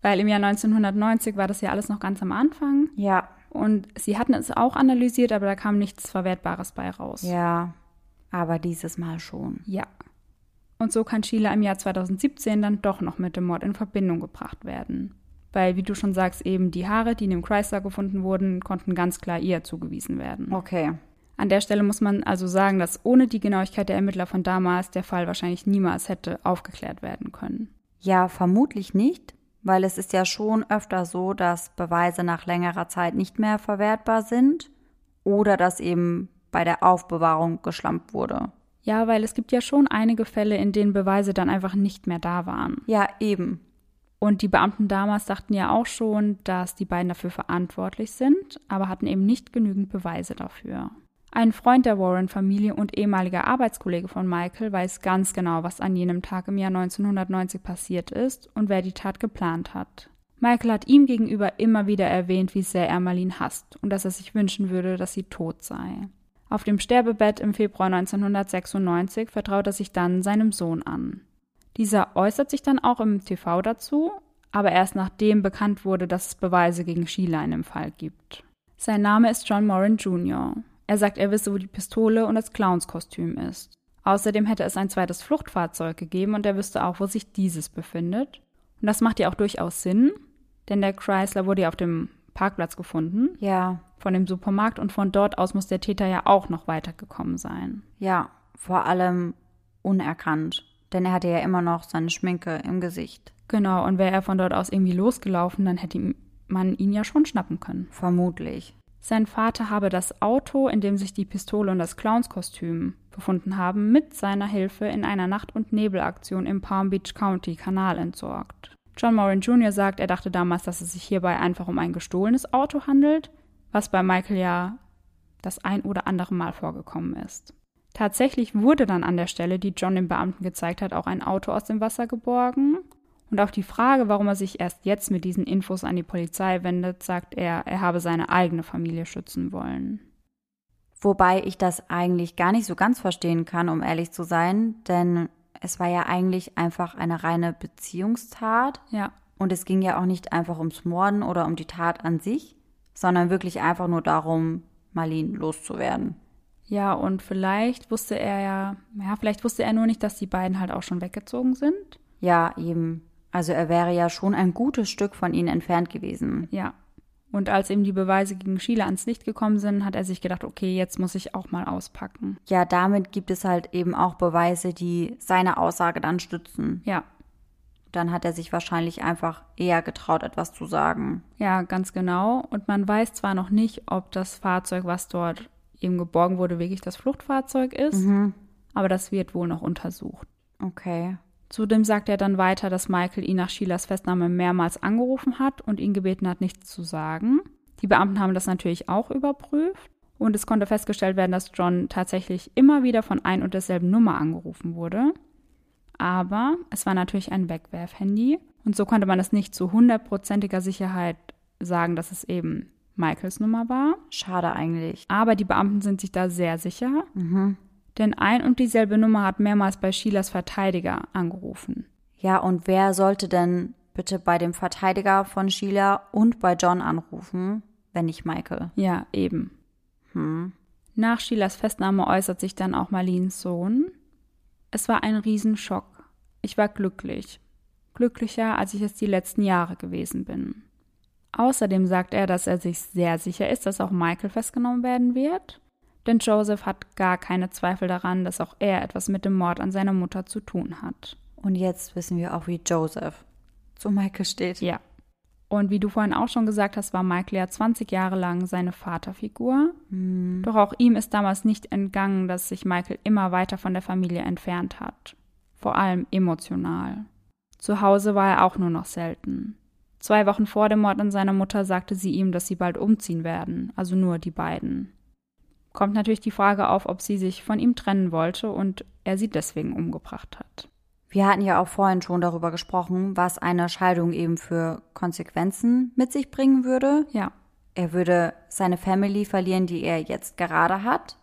Weil im Jahr 1990 war das ja alles noch ganz am Anfang.
Ja.
Und sie hatten es auch analysiert, aber da kam nichts Verwertbares bei raus.
Ja, aber dieses Mal schon.
Ja. Und so kann Sheila im Jahr 2017 dann doch noch mit dem Mord in Verbindung gebracht werden. Weil, wie du schon sagst, eben die Haare, die in dem Chrysler gefunden wurden, konnten ganz klar ihr zugewiesen werden.
Okay.
An der Stelle muss man also sagen, dass ohne die Genauigkeit der Ermittler von damals der Fall wahrscheinlich niemals hätte aufgeklärt werden können.
Ja, vermutlich nicht, weil es ist ja schon öfter so, dass Beweise nach längerer Zeit nicht mehr verwertbar sind oder dass eben bei der Aufbewahrung geschlampt wurde.
Ja, weil es gibt ja schon einige Fälle, in denen Beweise dann einfach nicht mehr da waren.
Ja, eben.
Und die Beamten damals dachten ja auch schon, dass die beiden dafür verantwortlich sind, aber hatten eben nicht genügend Beweise dafür. Ein Freund der Warren-Familie und ehemaliger Arbeitskollege von Michael weiß ganz genau, was an jenem Tag im Jahr 1990 passiert ist und wer die Tat geplant hat. Michael hat ihm gegenüber immer wieder erwähnt, wie sehr er Marlene hasst und dass er sich wünschen würde, dass sie tot sei. Auf dem Sterbebett im Februar 1996 vertraut er sich dann seinem Sohn an. Dieser äußert sich dann auch im TV dazu, aber erst nachdem bekannt wurde, dass es Beweise gegen Sheila in dem Fall gibt. Sein Name ist John Moran Jr. Er sagt, er wisse, wo die Pistole und das Clownskostüm ist. Außerdem hätte es ein zweites Fluchtfahrzeug gegeben und er wüsste auch, wo sich dieses befindet. Und das macht ja auch durchaus Sinn, denn der Chrysler wurde ja auf dem Parkplatz gefunden.
Ja.
Von dem Supermarkt und von dort aus muss der Täter ja auch noch weitergekommen sein.
Ja, vor allem unerkannt. Denn er hatte ja immer noch seine Schminke im Gesicht.
Genau, und wäre er von dort aus irgendwie losgelaufen, dann hätte man ihn ja schon schnappen können.
Vermutlich.
Sein Vater habe das Auto, in dem sich die Pistole und das Clownskostüm befunden haben, mit seiner Hilfe in einer Nacht- und Nebelaktion im Palm Beach County Kanal entsorgt. John Moran Jr. sagt, er dachte damals, dass es sich hierbei einfach um ein gestohlenes Auto handelt, was bei Michael ja das ein oder andere Mal vorgekommen ist. Tatsächlich wurde dann an der Stelle, die John dem Beamten gezeigt hat, auch ein Auto aus dem Wasser geborgen. Und auf die Frage, warum er sich erst jetzt mit diesen Infos an die Polizei wendet, sagt er, er habe seine eigene Familie schützen wollen.
Wobei ich das eigentlich gar nicht so ganz verstehen kann, um ehrlich zu sein, denn es war ja eigentlich einfach eine reine Beziehungstat.
Ja.
Und es ging ja auch nicht einfach ums Morden oder um die Tat an sich, sondern wirklich einfach nur darum, Marlene loszuwerden.
Ja, und vielleicht wusste er ja, ja, vielleicht wusste er nur nicht, dass die beiden halt auch schon weggezogen sind.
Ja, eben. Also er wäre ja schon ein gutes Stück von ihnen entfernt gewesen.
Ja. Und als ihm die Beweise gegen Sheila ans Licht gekommen sind, hat er sich gedacht, okay, jetzt muss ich auch mal auspacken.
Ja, damit gibt es halt eben auch Beweise, die seine Aussage dann stützen.
Ja.
Dann hat er sich wahrscheinlich einfach eher getraut, etwas zu sagen.
Ja, ganz genau. Und man weiß zwar noch nicht, ob das Fahrzeug, was dort eben geborgen wurde, wirklich das Fluchtfahrzeug ist,
Mhm.
aber das wird wohl noch untersucht.
Okay.
Zudem sagt er dann weiter, dass Michael ihn nach Sheilas Festnahme mehrmals angerufen hat und ihn gebeten hat, nichts zu sagen. Die Beamten haben das natürlich auch überprüft und es konnte festgestellt werden, dass John tatsächlich immer wieder von ein und derselben Nummer angerufen wurde. Aber es war natürlich ein Wegwerfhandy und so konnte man es nicht zu hundertprozentiger Sicherheit sagen, dass es eben Michaels Nummer war.
Schade eigentlich.
Aber die Beamten sind sich da sehr sicher,
Mhm.
denn ein und dieselbe Nummer hat mehrmals bei Sheilas Verteidiger angerufen.
Ja, und wer sollte denn bitte bei dem Verteidiger von Sheila und bei John anrufen, wenn nicht Michael?
Ja, eben.
Hm.
Nach Sheilas Festnahme äußert sich dann auch Marlins Sohn. Es war ein Riesenschock. Ich war glücklich. Glücklicher, als ich es die letzten Jahre gewesen bin. Außerdem sagt er, dass er sich sehr sicher ist, dass auch Michael festgenommen werden wird. Denn Joseph hat gar keine Zweifel daran, dass auch er etwas mit dem Mord an seiner Mutter zu tun hat.
Und jetzt wissen wir auch, wie Joseph zu Michael steht.
Ja. Und wie du vorhin auch schon gesagt hast, war Michael ja 20 Jahre lang seine Vaterfigur. Doch auch ihm ist damals nicht entgangen, dass sich Michael immer weiter von der Familie entfernt hat. Vor allem emotional. Zu Hause war er auch nur noch selten. Zwei Wochen vor dem Mord an seiner Mutter sagte sie ihm, dass sie bald umziehen werden, also nur die beiden. Kommt natürlich die Frage auf, ob sie sich von ihm trennen wollte und er sie deswegen umgebracht hat.
Wir hatten ja auch vorhin schon darüber gesprochen, was eine Scheidung eben für Konsequenzen mit sich bringen würde.
Ja,
Er würde seine Family verlieren, die er jetzt gerade hat.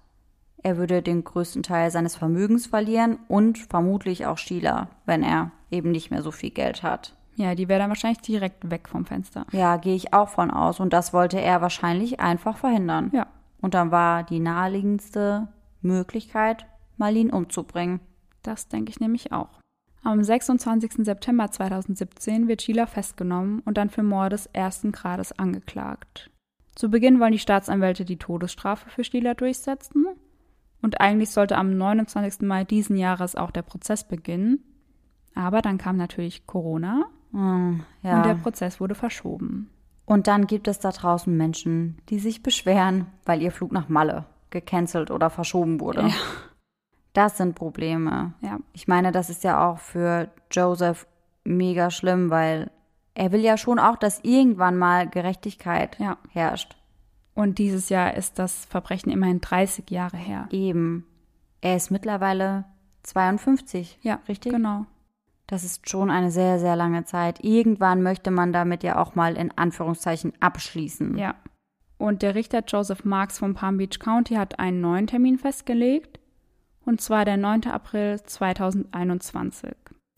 Er würde den größten Teil seines Vermögens verlieren und vermutlich auch Sheila, wenn er eben nicht mehr so viel Geld hat.
ja, die wäre dann wahrscheinlich direkt weg vom Fenster.
Ja, gehe ich auch von aus. Und das wollte er wahrscheinlich einfach verhindern.
Ja,
Und dann war die naheliegendste Möglichkeit, Marlene umzubringen.
Das denke ich nämlich auch. Am 26. September 2017 wird Sheila festgenommen und dann für Mord des ersten Grades angeklagt. Zu Beginn wollen die Staatsanwälte die Todesstrafe für Sheila durchsetzen und eigentlich sollte am 29. Mai diesen Jahres auch der Prozess beginnen. Aber dann kam natürlich Corona
Hm, ja.
und der Prozess wurde verschoben.
Und dann gibt es da draußen Menschen, die sich beschweren, weil ihr Flug nach Malle gecancelt oder verschoben wurde.
Ja.
Das sind Probleme.
Ja,
Ich meine, das ist ja auch für Joseph mega schlimm, weil er will ja schon auch, dass irgendwann mal Gerechtigkeit
ja.
herrscht.
Und dieses Jahr ist das Verbrechen immerhin 30 Jahre her.
Eben. Er ist mittlerweile 52.
Ja,
richtig?
Genau.
Das ist schon eine sehr, sehr lange Zeit. Irgendwann möchte man damit ja auch mal in Anführungszeichen abschließen.
Ja. Und der Richter Joseph Marks vom Palm Beach County hat einen neuen Termin festgelegt. Und zwar der 9. April 2021.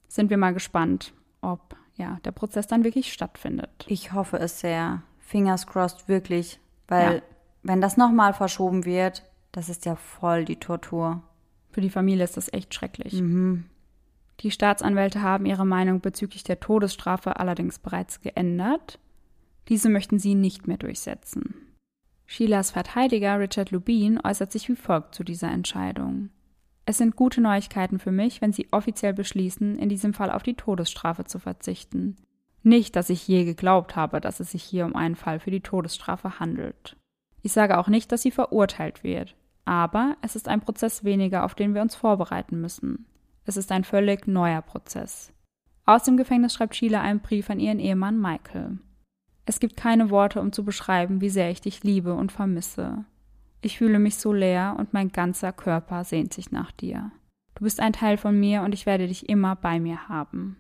Sind wir mal gespannt, ob ja, der Prozess dann wirklich stattfindet.
Ich hoffe es sehr. Fingers crossed, wirklich. Weil
Ja.
wenn das nochmal verschoben wird, das ist ja voll die Tortur.
Für die Familie ist das echt schrecklich.
Mhm.
Die Staatsanwälte haben ihre Meinung bezüglich der Todesstrafe allerdings bereits geändert. Diese möchten sie nicht mehr durchsetzen. Sheilas Verteidiger Richard Lubin äußert sich wie folgt zu dieser Entscheidung. Es sind gute Neuigkeiten für mich, wenn Sie offiziell beschließen, in diesem Fall auf die Todesstrafe zu verzichten. Nicht, dass ich je geglaubt habe, dass es sich hier um einen Fall für die Todesstrafe handelt. Ich sage auch nicht, dass sie verurteilt wird, aber es ist ein Prozess weniger, auf den wir uns vorbereiten müssen. Es ist ein völlig neuer Prozess. Aus dem Gefängnis schreibt Sheila einen Brief an ihren Ehemann Michael. Es gibt keine Worte, um zu beschreiben, wie sehr ich dich liebe und vermisse. Ich fühle mich so leer und mein ganzer Körper sehnt sich nach dir. Du bist ein Teil von mir und ich werde dich immer bei mir haben.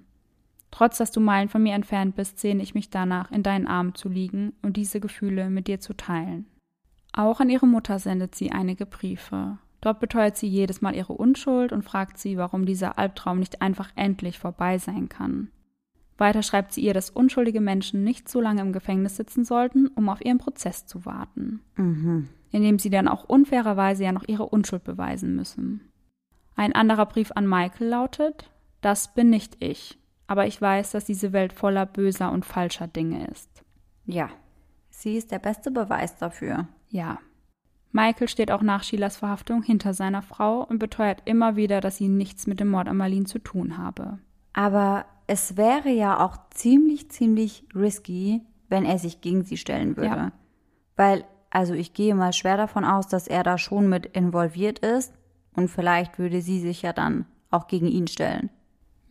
Trotz dass du Meilen von mir entfernt bist, sehne ich mich danach, in deinen Armen zu liegen und diese Gefühle mit dir zu teilen. Auch an ihre Mutter sendet sie einige Briefe. Dort beteuert sie jedes Mal ihre Unschuld und fragt sie, warum dieser Albtraum nicht einfach endlich vorbei sein kann. Weiter schreibt sie ihr, dass unschuldige Menschen nicht so lange im Gefängnis sitzen sollten, um auf ihren Prozess zu warten.
Mhm.
Indem sie dann auch unfairerweise ja noch ihre Unschuld beweisen müssen. Ein anderer Brief an Michael lautet: Das bin nicht ich, aber ich weiß, dass diese Welt voller böser und falscher Dinge ist.
Ja, sie ist der beste Beweis dafür.
Ja. Michael steht auch nach Sheilas Verhaftung hinter seiner Frau und beteuert immer wieder, dass sie nichts mit dem Mord an Marlene zu tun habe.
Aber es wäre ja auch ziemlich, ziemlich risky, wenn er sich gegen sie stellen würde.
Ja.
Weil, also ich gehe mal schwer davon aus, dass er da schon mit involviert ist und vielleicht würde sie sich ja dann auch gegen ihn stellen.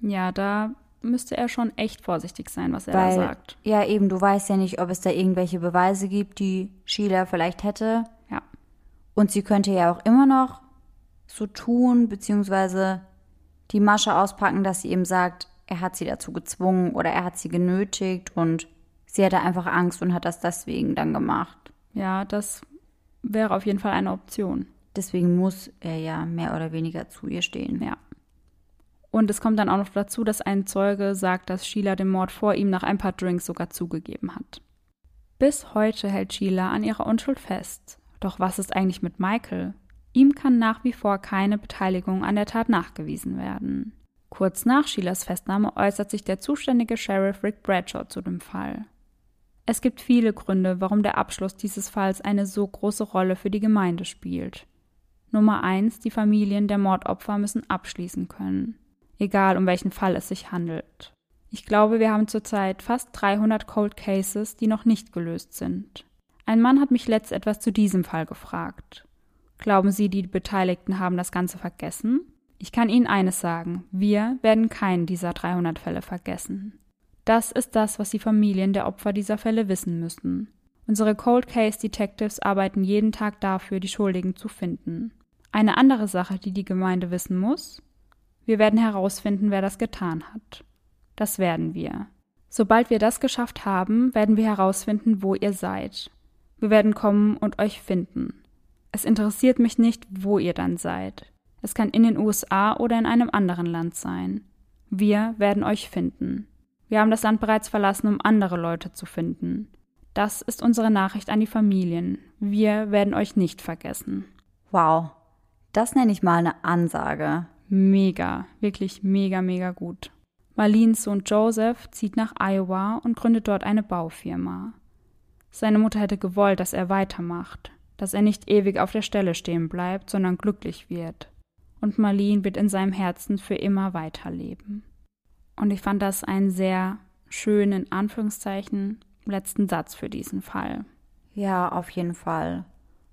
Ja, da müsste er schon echt vorsichtig sein, was er
Weil,
da sagt.
ja eben, du weißt ja nicht, ob es da irgendwelche Beweise gibt, die Sheila vielleicht hätte.
Ja.
Und sie könnte ja auch immer noch so tun, beziehungsweise die Masche auspacken, dass sie eben sagt, er hat sie dazu gezwungen oder er hat sie genötigt und sie hatte einfach Angst und hat das deswegen dann gemacht.
Ja, das wäre auf jeden Fall eine Option.
Deswegen muss er ja mehr oder weniger zu ihr stehen.
Ja. Und es kommt dann auch noch dazu, dass ein Zeuge sagt, dass Sheila den Mord vor ihm nach ein paar Drinks sogar zugegeben hat. Bis heute hält Sheila an ihrer Unschuld fest. Doch was ist eigentlich mit Michael? Ihm kann nach wie vor keine Beteiligung an der Tat nachgewiesen werden. Kurz nach Sheilas Festnahme äußert sich der zuständige Sheriff Rick Bradshaw zu dem Fall. Es gibt viele Gründe, warum der Abschluss dieses Falls eine so große Rolle für die Gemeinde spielt. Nummer eins: Die Familien der Mordopfer müssen abschließen können, egal um welchen Fall es sich handelt. Ich glaube, wir haben zurzeit fast 300 Cold Cases, die noch nicht gelöst sind. Ein Mann hat mich letzt etwas zu diesem Fall gefragt. Glauben Sie, die Beteiligten haben das Ganze vergessen? Ich kann Ihnen eines sagen, wir werden keinen dieser 300 Fälle vergessen. Das ist das, was die Familien der Opfer dieser Fälle wissen müssen. Unsere Cold Case Detectives arbeiten jeden Tag dafür, die Schuldigen zu finden. Eine andere Sache, die die Gemeinde wissen muss, wir werden herausfinden, wer das getan hat. Das werden wir. Sobald wir das geschafft haben, werden wir herausfinden, wo ihr seid. Wir werden kommen und euch finden. Es interessiert mich nicht, wo ihr dann seid. Es kann in den USA oder in einem anderen Land sein. Wir werden euch finden. Wir haben das Land bereits verlassen, um andere Leute zu finden. Das ist unsere Nachricht an die Familien. Wir werden euch nicht vergessen.
Wow, das nenne ich mal eine Ansage.
Mega, wirklich mega, mega gut. Marlins Sohn Joseph zieht nach Iowa und gründet dort eine Baufirma. Seine Mutter hätte gewollt, dass er weitermacht, dass er nicht ewig auf der Stelle stehen bleibt, sondern glücklich wird. Und Marlene wird in seinem Herzen für immer weiterleben. Und ich fand das einen sehr schönen, Anführungszeichen, letzten Satz für diesen Fall.
Ja, auf jeden Fall.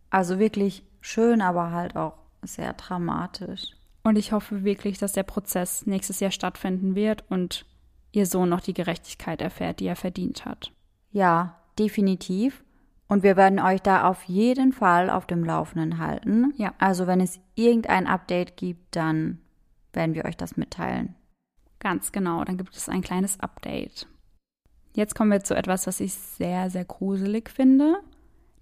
Also wirklich schön, aber halt auch sehr dramatisch.
Und ich hoffe wirklich, dass der Prozess nächstes Jahr stattfinden wird und ihr Sohn noch die Gerechtigkeit erfährt, die er verdient hat.
Ja, definitiv. Und wir werden euch da auf jeden Fall auf dem Laufenden halten.
Ja.
Also wenn es irgendein Update gibt, dann werden wir euch das mitteilen.
Ganz genau, dann gibt es ein kleines Update. Jetzt kommen wir zu etwas, was ich sehr, sehr gruselig finde.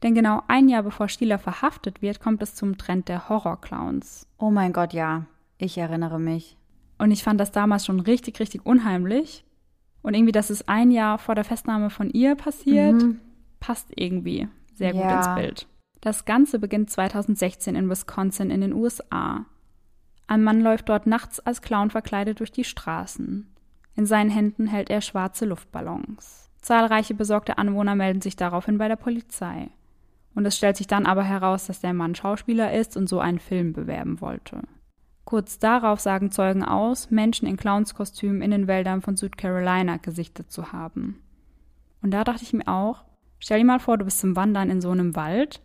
Denn genau ein Jahr bevor Stieler verhaftet wird, kommt es zum Trend der Horrorclowns.
Oh mein Gott, ja. Ich erinnere mich.
Und ich fand das damals schon richtig, richtig unheimlich. Und irgendwie, dass es ein Jahr vor der Festnahme von ihr passiert,
Mhm.
passt irgendwie sehr gut
Ja.
ins Bild. Das Ganze beginnt 2016 in Wisconsin in den USA. Ein Mann läuft dort nachts als Clown verkleidet durch die Straßen. In seinen Händen hält er schwarze Luftballons. Zahlreiche besorgte Anwohner melden sich daraufhin bei der Polizei. Und es stellt sich dann aber heraus, dass der Mann Schauspieler ist und so einen Film bewerben wollte. Kurz darauf sagen Zeugen aus, Menschen in Clownskostümen in den Wäldern von Südcarolina gesichtet zu haben. Und da dachte ich mir auch, stell dir mal vor, du bist zum Wandern in so einem Wald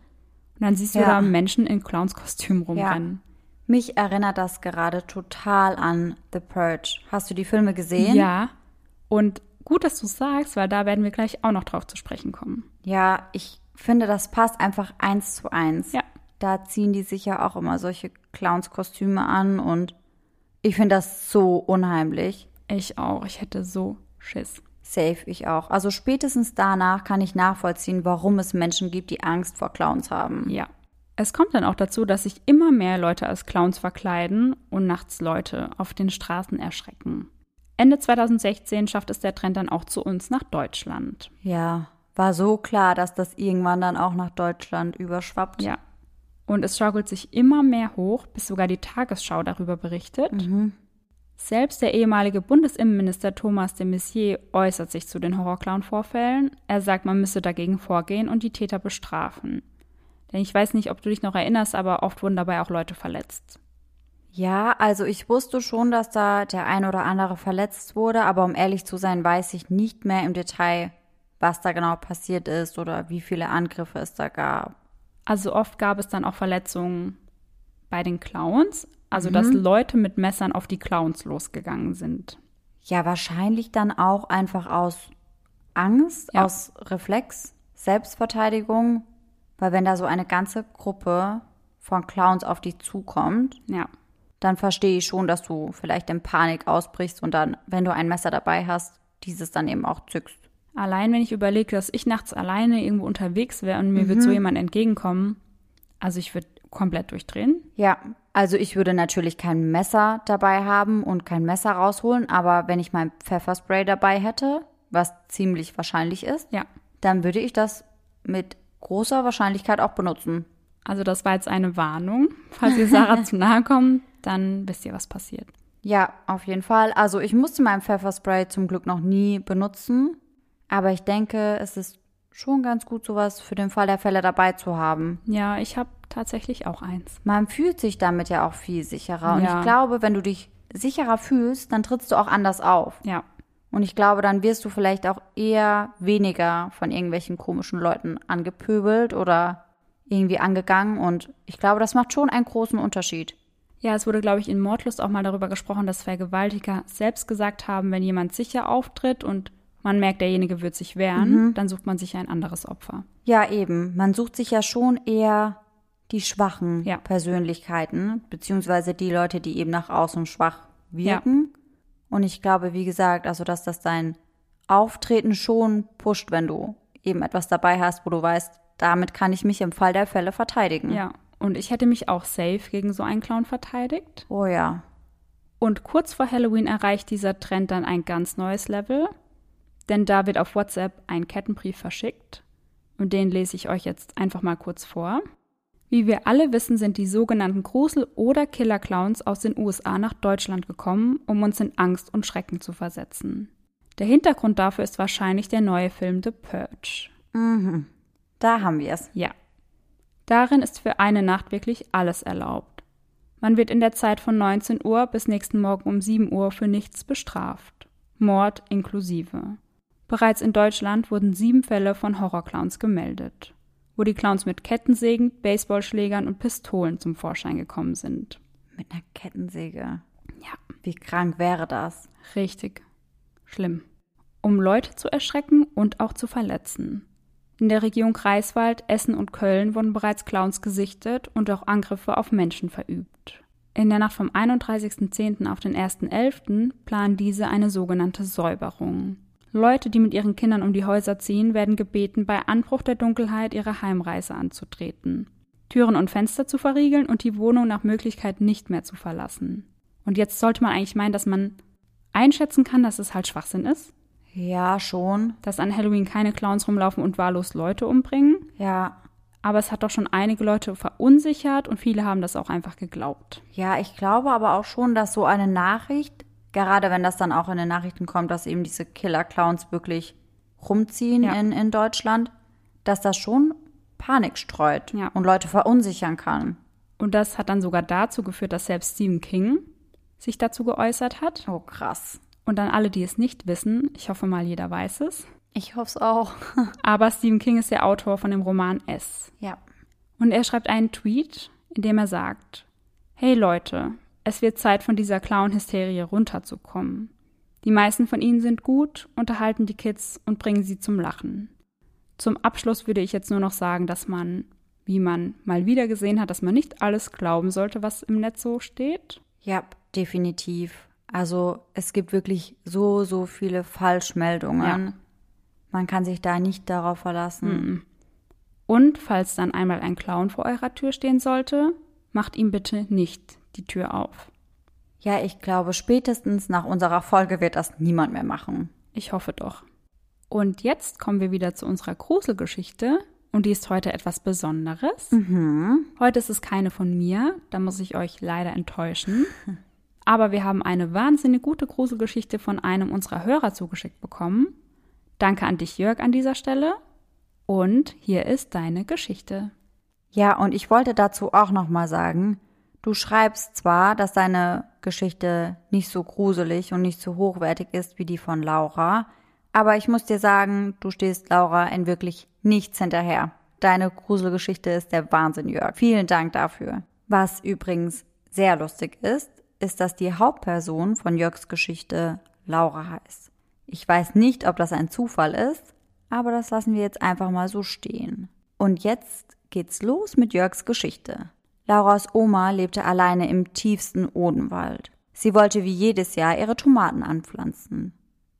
und dann siehst du
Ja.
da Menschen in Clownskostümen rumrennen.
Mich erinnert das gerade total an The Purge. Hast du die Filme gesehen?
Ja. Und gut, dass du sagst, weil da werden wir gleich auch noch drauf zu sprechen kommen.
Ja, ich finde, das passt einfach eins zu eins.
Ja.
Da ziehen die sich ja auch immer solche Clownskostüme an und ich finde das so unheimlich.
Ich auch. Ich hätte so Schiss.
Safe, ich auch. Also spätestens danach kann ich nachvollziehen, warum es Menschen gibt, die Angst vor Clowns haben.
Ja. Es kommt dann auch dazu, dass sich immer mehr Leute als Clowns verkleiden und nachts Leute auf den Straßen erschrecken. Ende 2016 schafft es der Trend dann auch zu uns nach Deutschland.
Ja, war so klar, dass das irgendwann dann auch nach Deutschland überschwappt.
Ja. Und es schaukelt sich immer mehr hoch, bis sogar die Tagesschau darüber berichtet. Selbst der ehemalige Bundesinnenminister Thomas de Maizière äußert sich zu den Horrorclown-Vorfällen. Er sagt, man müsse dagegen vorgehen und die Täter bestrafen. Denn ich weiß nicht, ob du dich noch erinnerst, aber oft wurden dabei auch Leute verletzt.
Ja, also ich wusste schon, dass da der ein oder andere verletzt wurde, aber um ehrlich zu sein, weiß ich nicht mehr im Detail, was da genau passiert ist oder wie viele Angriffe es da gab.
Also oft gab es dann auch Verletzungen bei den Clowns, also dass Leute mit Messern auf die Clowns losgegangen sind.
Ja, wahrscheinlich dann auch einfach aus Angst,
Ja.
aus Reflex, Selbstverteidigung, weil wenn da so eine ganze Gruppe von Clowns auf dich zukommt,
Ja.
dann verstehe ich schon, dass du vielleicht in Panik ausbrichst und dann, wenn du ein Messer dabei hast, dieses dann eben auch zückst.
Allein wenn ich überlege, dass ich nachts alleine irgendwo unterwegs wäre und mir wird so jemand entgegenkommen, also ich würde komplett durchdrehen.
Ja, also ich würde natürlich kein Messer dabei haben und kein Messer rausholen, aber wenn ich mein Pfefferspray dabei hätte, was ziemlich wahrscheinlich ist,
Ja.
dann würde ich das mit großer Wahrscheinlichkeit auch benutzen.
Also das war jetzt eine Warnung. Falls ihr Sarah zu nahe kommt, dann wisst ihr, was passiert.
Ja, auf jeden Fall. Also ich musste mein Pfefferspray zum Glück noch nie benutzen, aber ich denke, es ist schon ganz gut, sowas für den Fall der Fälle dabei zu haben.
Ja, ich habe tatsächlich auch eins.
Man fühlt sich damit ja auch viel sicherer. Und
Ja.
ich glaube, wenn du dich sicherer fühlst, dann trittst du auch anders auf.
Ja.
Und ich glaube, dann wirst du vielleicht auch eher weniger von irgendwelchen komischen Leuten angepöbelt oder irgendwie angegangen. Und ich glaube, das macht schon einen großen Unterschied.
Ja, es wurde, glaube ich, in Mordlust auch mal darüber gesprochen, dass Vergewaltiger selbst gesagt haben, wenn jemand sicher auftritt und man merkt, derjenige wird sich wehren, dann sucht man sich ein anderes Opfer.
Ja, eben. Man sucht sich ja schon eher die schwachen
Ja.
Persönlichkeiten, beziehungsweise die Leute, die eben nach außen schwach wirken. Und ich glaube, wie gesagt, also dass das dein Auftreten schon pusht, wenn du eben etwas dabei hast, wo du weißt, damit kann ich mich im Fall der Fälle verteidigen.
Ja. Und ich hätte mich auch safe gegen so einen Clown verteidigt.
Oh ja.
Und kurz vor Halloween erreicht dieser Trend dann ein ganz neues Level, denn da wird auf WhatsApp ein Kettenbrief verschickt und den lese ich euch jetzt einfach mal kurz vor. Wie wir alle wissen, sind die sogenannten Grusel- oder Killer-Clowns aus den USA nach Deutschland gekommen, um uns in Angst und Schrecken zu versetzen. Der Hintergrund dafür ist wahrscheinlich der neue Film The Purge.
Da haben wir es.
Ja. Darin ist für eine Nacht wirklich alles erlaubt. Man wird in der Zeit von 19 Uhr bis nächsten Morgen um 7 Uhr für nichts bestraft. Mord inklusive. Bereits in Deutschland wurden sieben Fälle von Horrorclowns gemeldet, wo die Clowns mit Kettensägen, Baseballschlägern und Pistolen zum Vorschein gekommen sind.
Mit einer Kettensäge.
Ja,
Wie krank wäre das?
richtig. Schlimm. Um Leute zu erschrecken und auch zu verletzen. In der Region Greifswald, Essen und Köln wurden bereits Clowns gesichtet und auch Angriffe auf Menschen verübt. In der Nacht vom 31.10. auf den 1.11. planen diese eine sogenannte Säuberung. Leute, die mit ihren Kindern um die Häuser ziehen, werden gebeten, bei Anbruch der Dunkelheit ihre Heimreise anzutreten, Türen und Fenster zu verriegeln und die Wohnung nach Möglichkeit nicht mehr zu verlassen. Und jetzt sollte man eigentlich meinen, dass man einschätzen kann, dass es halt Schwachsinn ist,
Ja, schon.
dass an Halloween keine Clowns rumlaufen und wahllos Leute umbringen.
Ja.
aber es hat doch schon einige Leute verunsichert und viele haben das auch einfach geglaubt.
Ja, ich glaube aber auch schon, dass so eine Nachricht, gerade wenn das dann auch in den Nachrichten kommt, dass eben diese Killer-Clowns wirklich rumziehen
Ja.
in, in Deutschland, dass das schon Panik streut
Ja.
und Leute verunsichern kann.
Und das hat dann sogar dazu geführt, dass selbst Stephen King sich dazu geäußert hat.
Oh, krass.
Und an alle, die es nicht wissen, ich hoffe mal, jeder weiß es.
Ich hoffe es auch.
Aber Stephen King ist der Autor von dem Roman S.
ja.
Und er schreibt einen Tweet, in dem er sagt, Hey Leute, es wird Zeit von dieser Clown-Hysterie runterzukommen. Die meisten von ihnen sind gut, unterhalten die Kids und bringen sie zum Lachen. Zum Abschluss würde ich jetzt nur noch sagen, dass man, wie man mal wieder gesehen hat, dass man nicht alles glauben sollte, was im Netz so steht.
Ja, definitiv. Also es gibt wirklich so, so viele Falschmeldungen.
Ja.
Man kann sich da nicht darauf verlassen.
Und falls dann einmal ein Clown vor eurer Tür stehen sollte, macht ihm bitte nicht die Tür auf.
Ja, ich glaube, spätestens nach unserer Folge wird das niemand mehr machen.
Ich hoffe doch. Und jetzt kommen wir wieder zu unserer Gruselgeschichte. Und die ist heute etwas Besonderes. Heute ist es keine von mir, da muss ich euch leider enttäuschen. Aber wir haben eine wahnsinnig gute Gruselgeschichte von einem unserer Hörer zugeschickt bekommen. Danke an dich, Jörg, an dieser Stelle. Und hier ist deine Geschichte.
Ja, und ich wollte dazu auch noch mal sagen, du schreibst zwar, dass deine Geschichte nicht so gruselig und nicht so hochwertig ist wie die von Laura, aber ich muss dir sagen, du stehst Laura in wirklich nichts hinterher. Deine Gruselgeschichte ist der Wahnsinn, Jörg. Vielen Dank dafür. Was übrigens sehr lustig ist, ist, dass die Hauptperson von Jörgs Geschichte Laura heißt. Ich weiß nicht, ob das ein Zufall ist, aber das lassen wir jetzt einfach mal so stehen. Und jetzt geht's los mit Jörgs Geschichte. Lauras Oma lebte alleine im tiefsten Odenwald. Sie wollte wie jedes Jahr ihre Tomaten anpflanzen.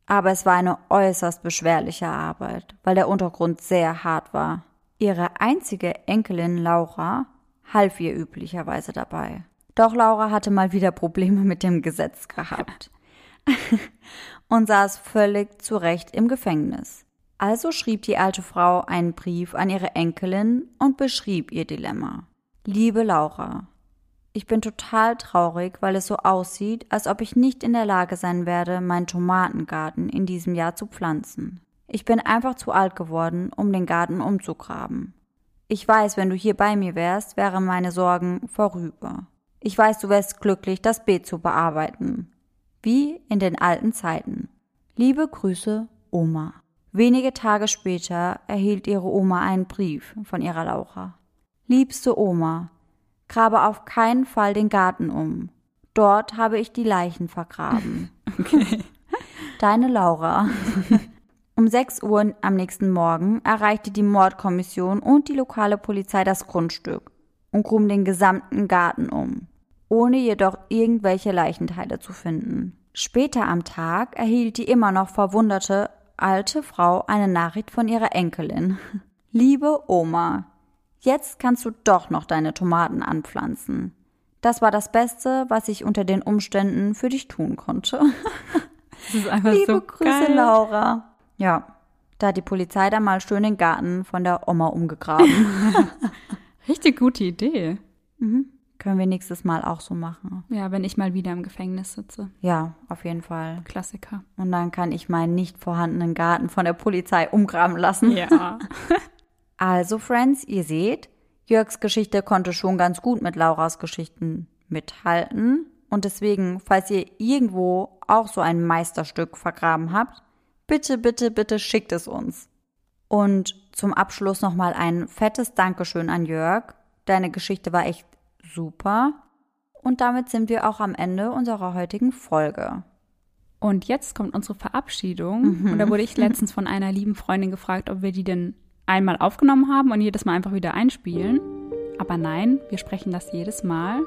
Aber es war eine äußerst beschwerliche Arbeit, weil der Untergrund sehr hart war. Ihre einzige Enkelin Laura half ihr üblicherweise dabei. Doch Laura hatte mal wieder Probleme mit dem Gesetz gehabt und saß völlig zu Recht im Gefängnis. Also schrieb die alte Frau einen Brief an ihre Enkelin und beschrieb ihr Dilemma. Liebe Laura, ich bin total traurig, weil es so aussieht, als ob ich nicht in der Lage sein werde, meinen Tomatengarten in diesem Jahr zu pflanzen. Ich bin einfach zu alt geworden, um den Garten umzugraben. Ich weiß, wenn du hier bei mir wärst, wären meine Sorgen vorüber. Ich weiß, du wärst glücklich, das Beet zu bearbeiten. Wie in den alten Zeiten. Liebe Grüße, Oma. Wenige Tage später erhielt ihre Oma einen Brief von ihrer Laura. Liebste Oma, grabe auf keinen Fall den Garten um. Dort habe ich die Leichen vergraben. Deine Laura. Um 6 Uhr am nächsten Morgen erreichte die Mordkommission und die lokale Polizei das Grundstück und gruben den gesamten Garten um, ohne jedoch irgendwelche Leichenteile zu finden. Später am Tag erhielt die immer noch verwunderte alte Frau eine Nachricht von ihrer Enkelin. Liebe Oma, jetzt kannst du doch noch deine Tomaten anpflanzen. Das war das Beste, was ich unter den Umständen für dich tun konnte.
Das ist einfach
Liebe
so
Grüße,
geil.
Laura. Ja, da hat die Polizei dann mal schön den Garten von der Oma umgegraben.
Richtig gute Idee.
Können wir nächstes Mal auch so machen.
Ja, wenn ich mal wieder im Gefängnis sitze.
Ja, auf jeden Fall.
Klassiker.
Und dann kann ich meinen nicht vorhandenen Garten von der Polizei umgraben lassen.
Ja.
Also, Friends, ihr seht, Jörgs Geschichte konnte schon ganz gut mit Lauras Geschichten mithalten. Und deswegen, falls ihr irgendwo auch so ein Meisterstück vergraben habt, bitte, bitte, bitte schickt es uns. Und zum Abschluss nochmal ein fettes Dankeschön an Jörg. Deine Geschichte war echt super. Und damit sind wir auch am Ende unserer heutigen Folge.
Und jetzt kommt unsere Verabschiedung. Und da wurde ich letztens von einer lieben Freundin gefragt, ob wir die denn einmal aufgenommen haben und jedes Mal einfach wieder einspielen. Aber nein, wir sprechen das jedes Mal.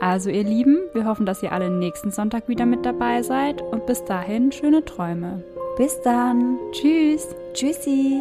Also ihr Lieben, wir hoffen, dass ihr alle nächsten Sonntag wieder mit dabei seid und bis dahin schöne Träume.
Bis dann.
Tschüss!
Tschüssi.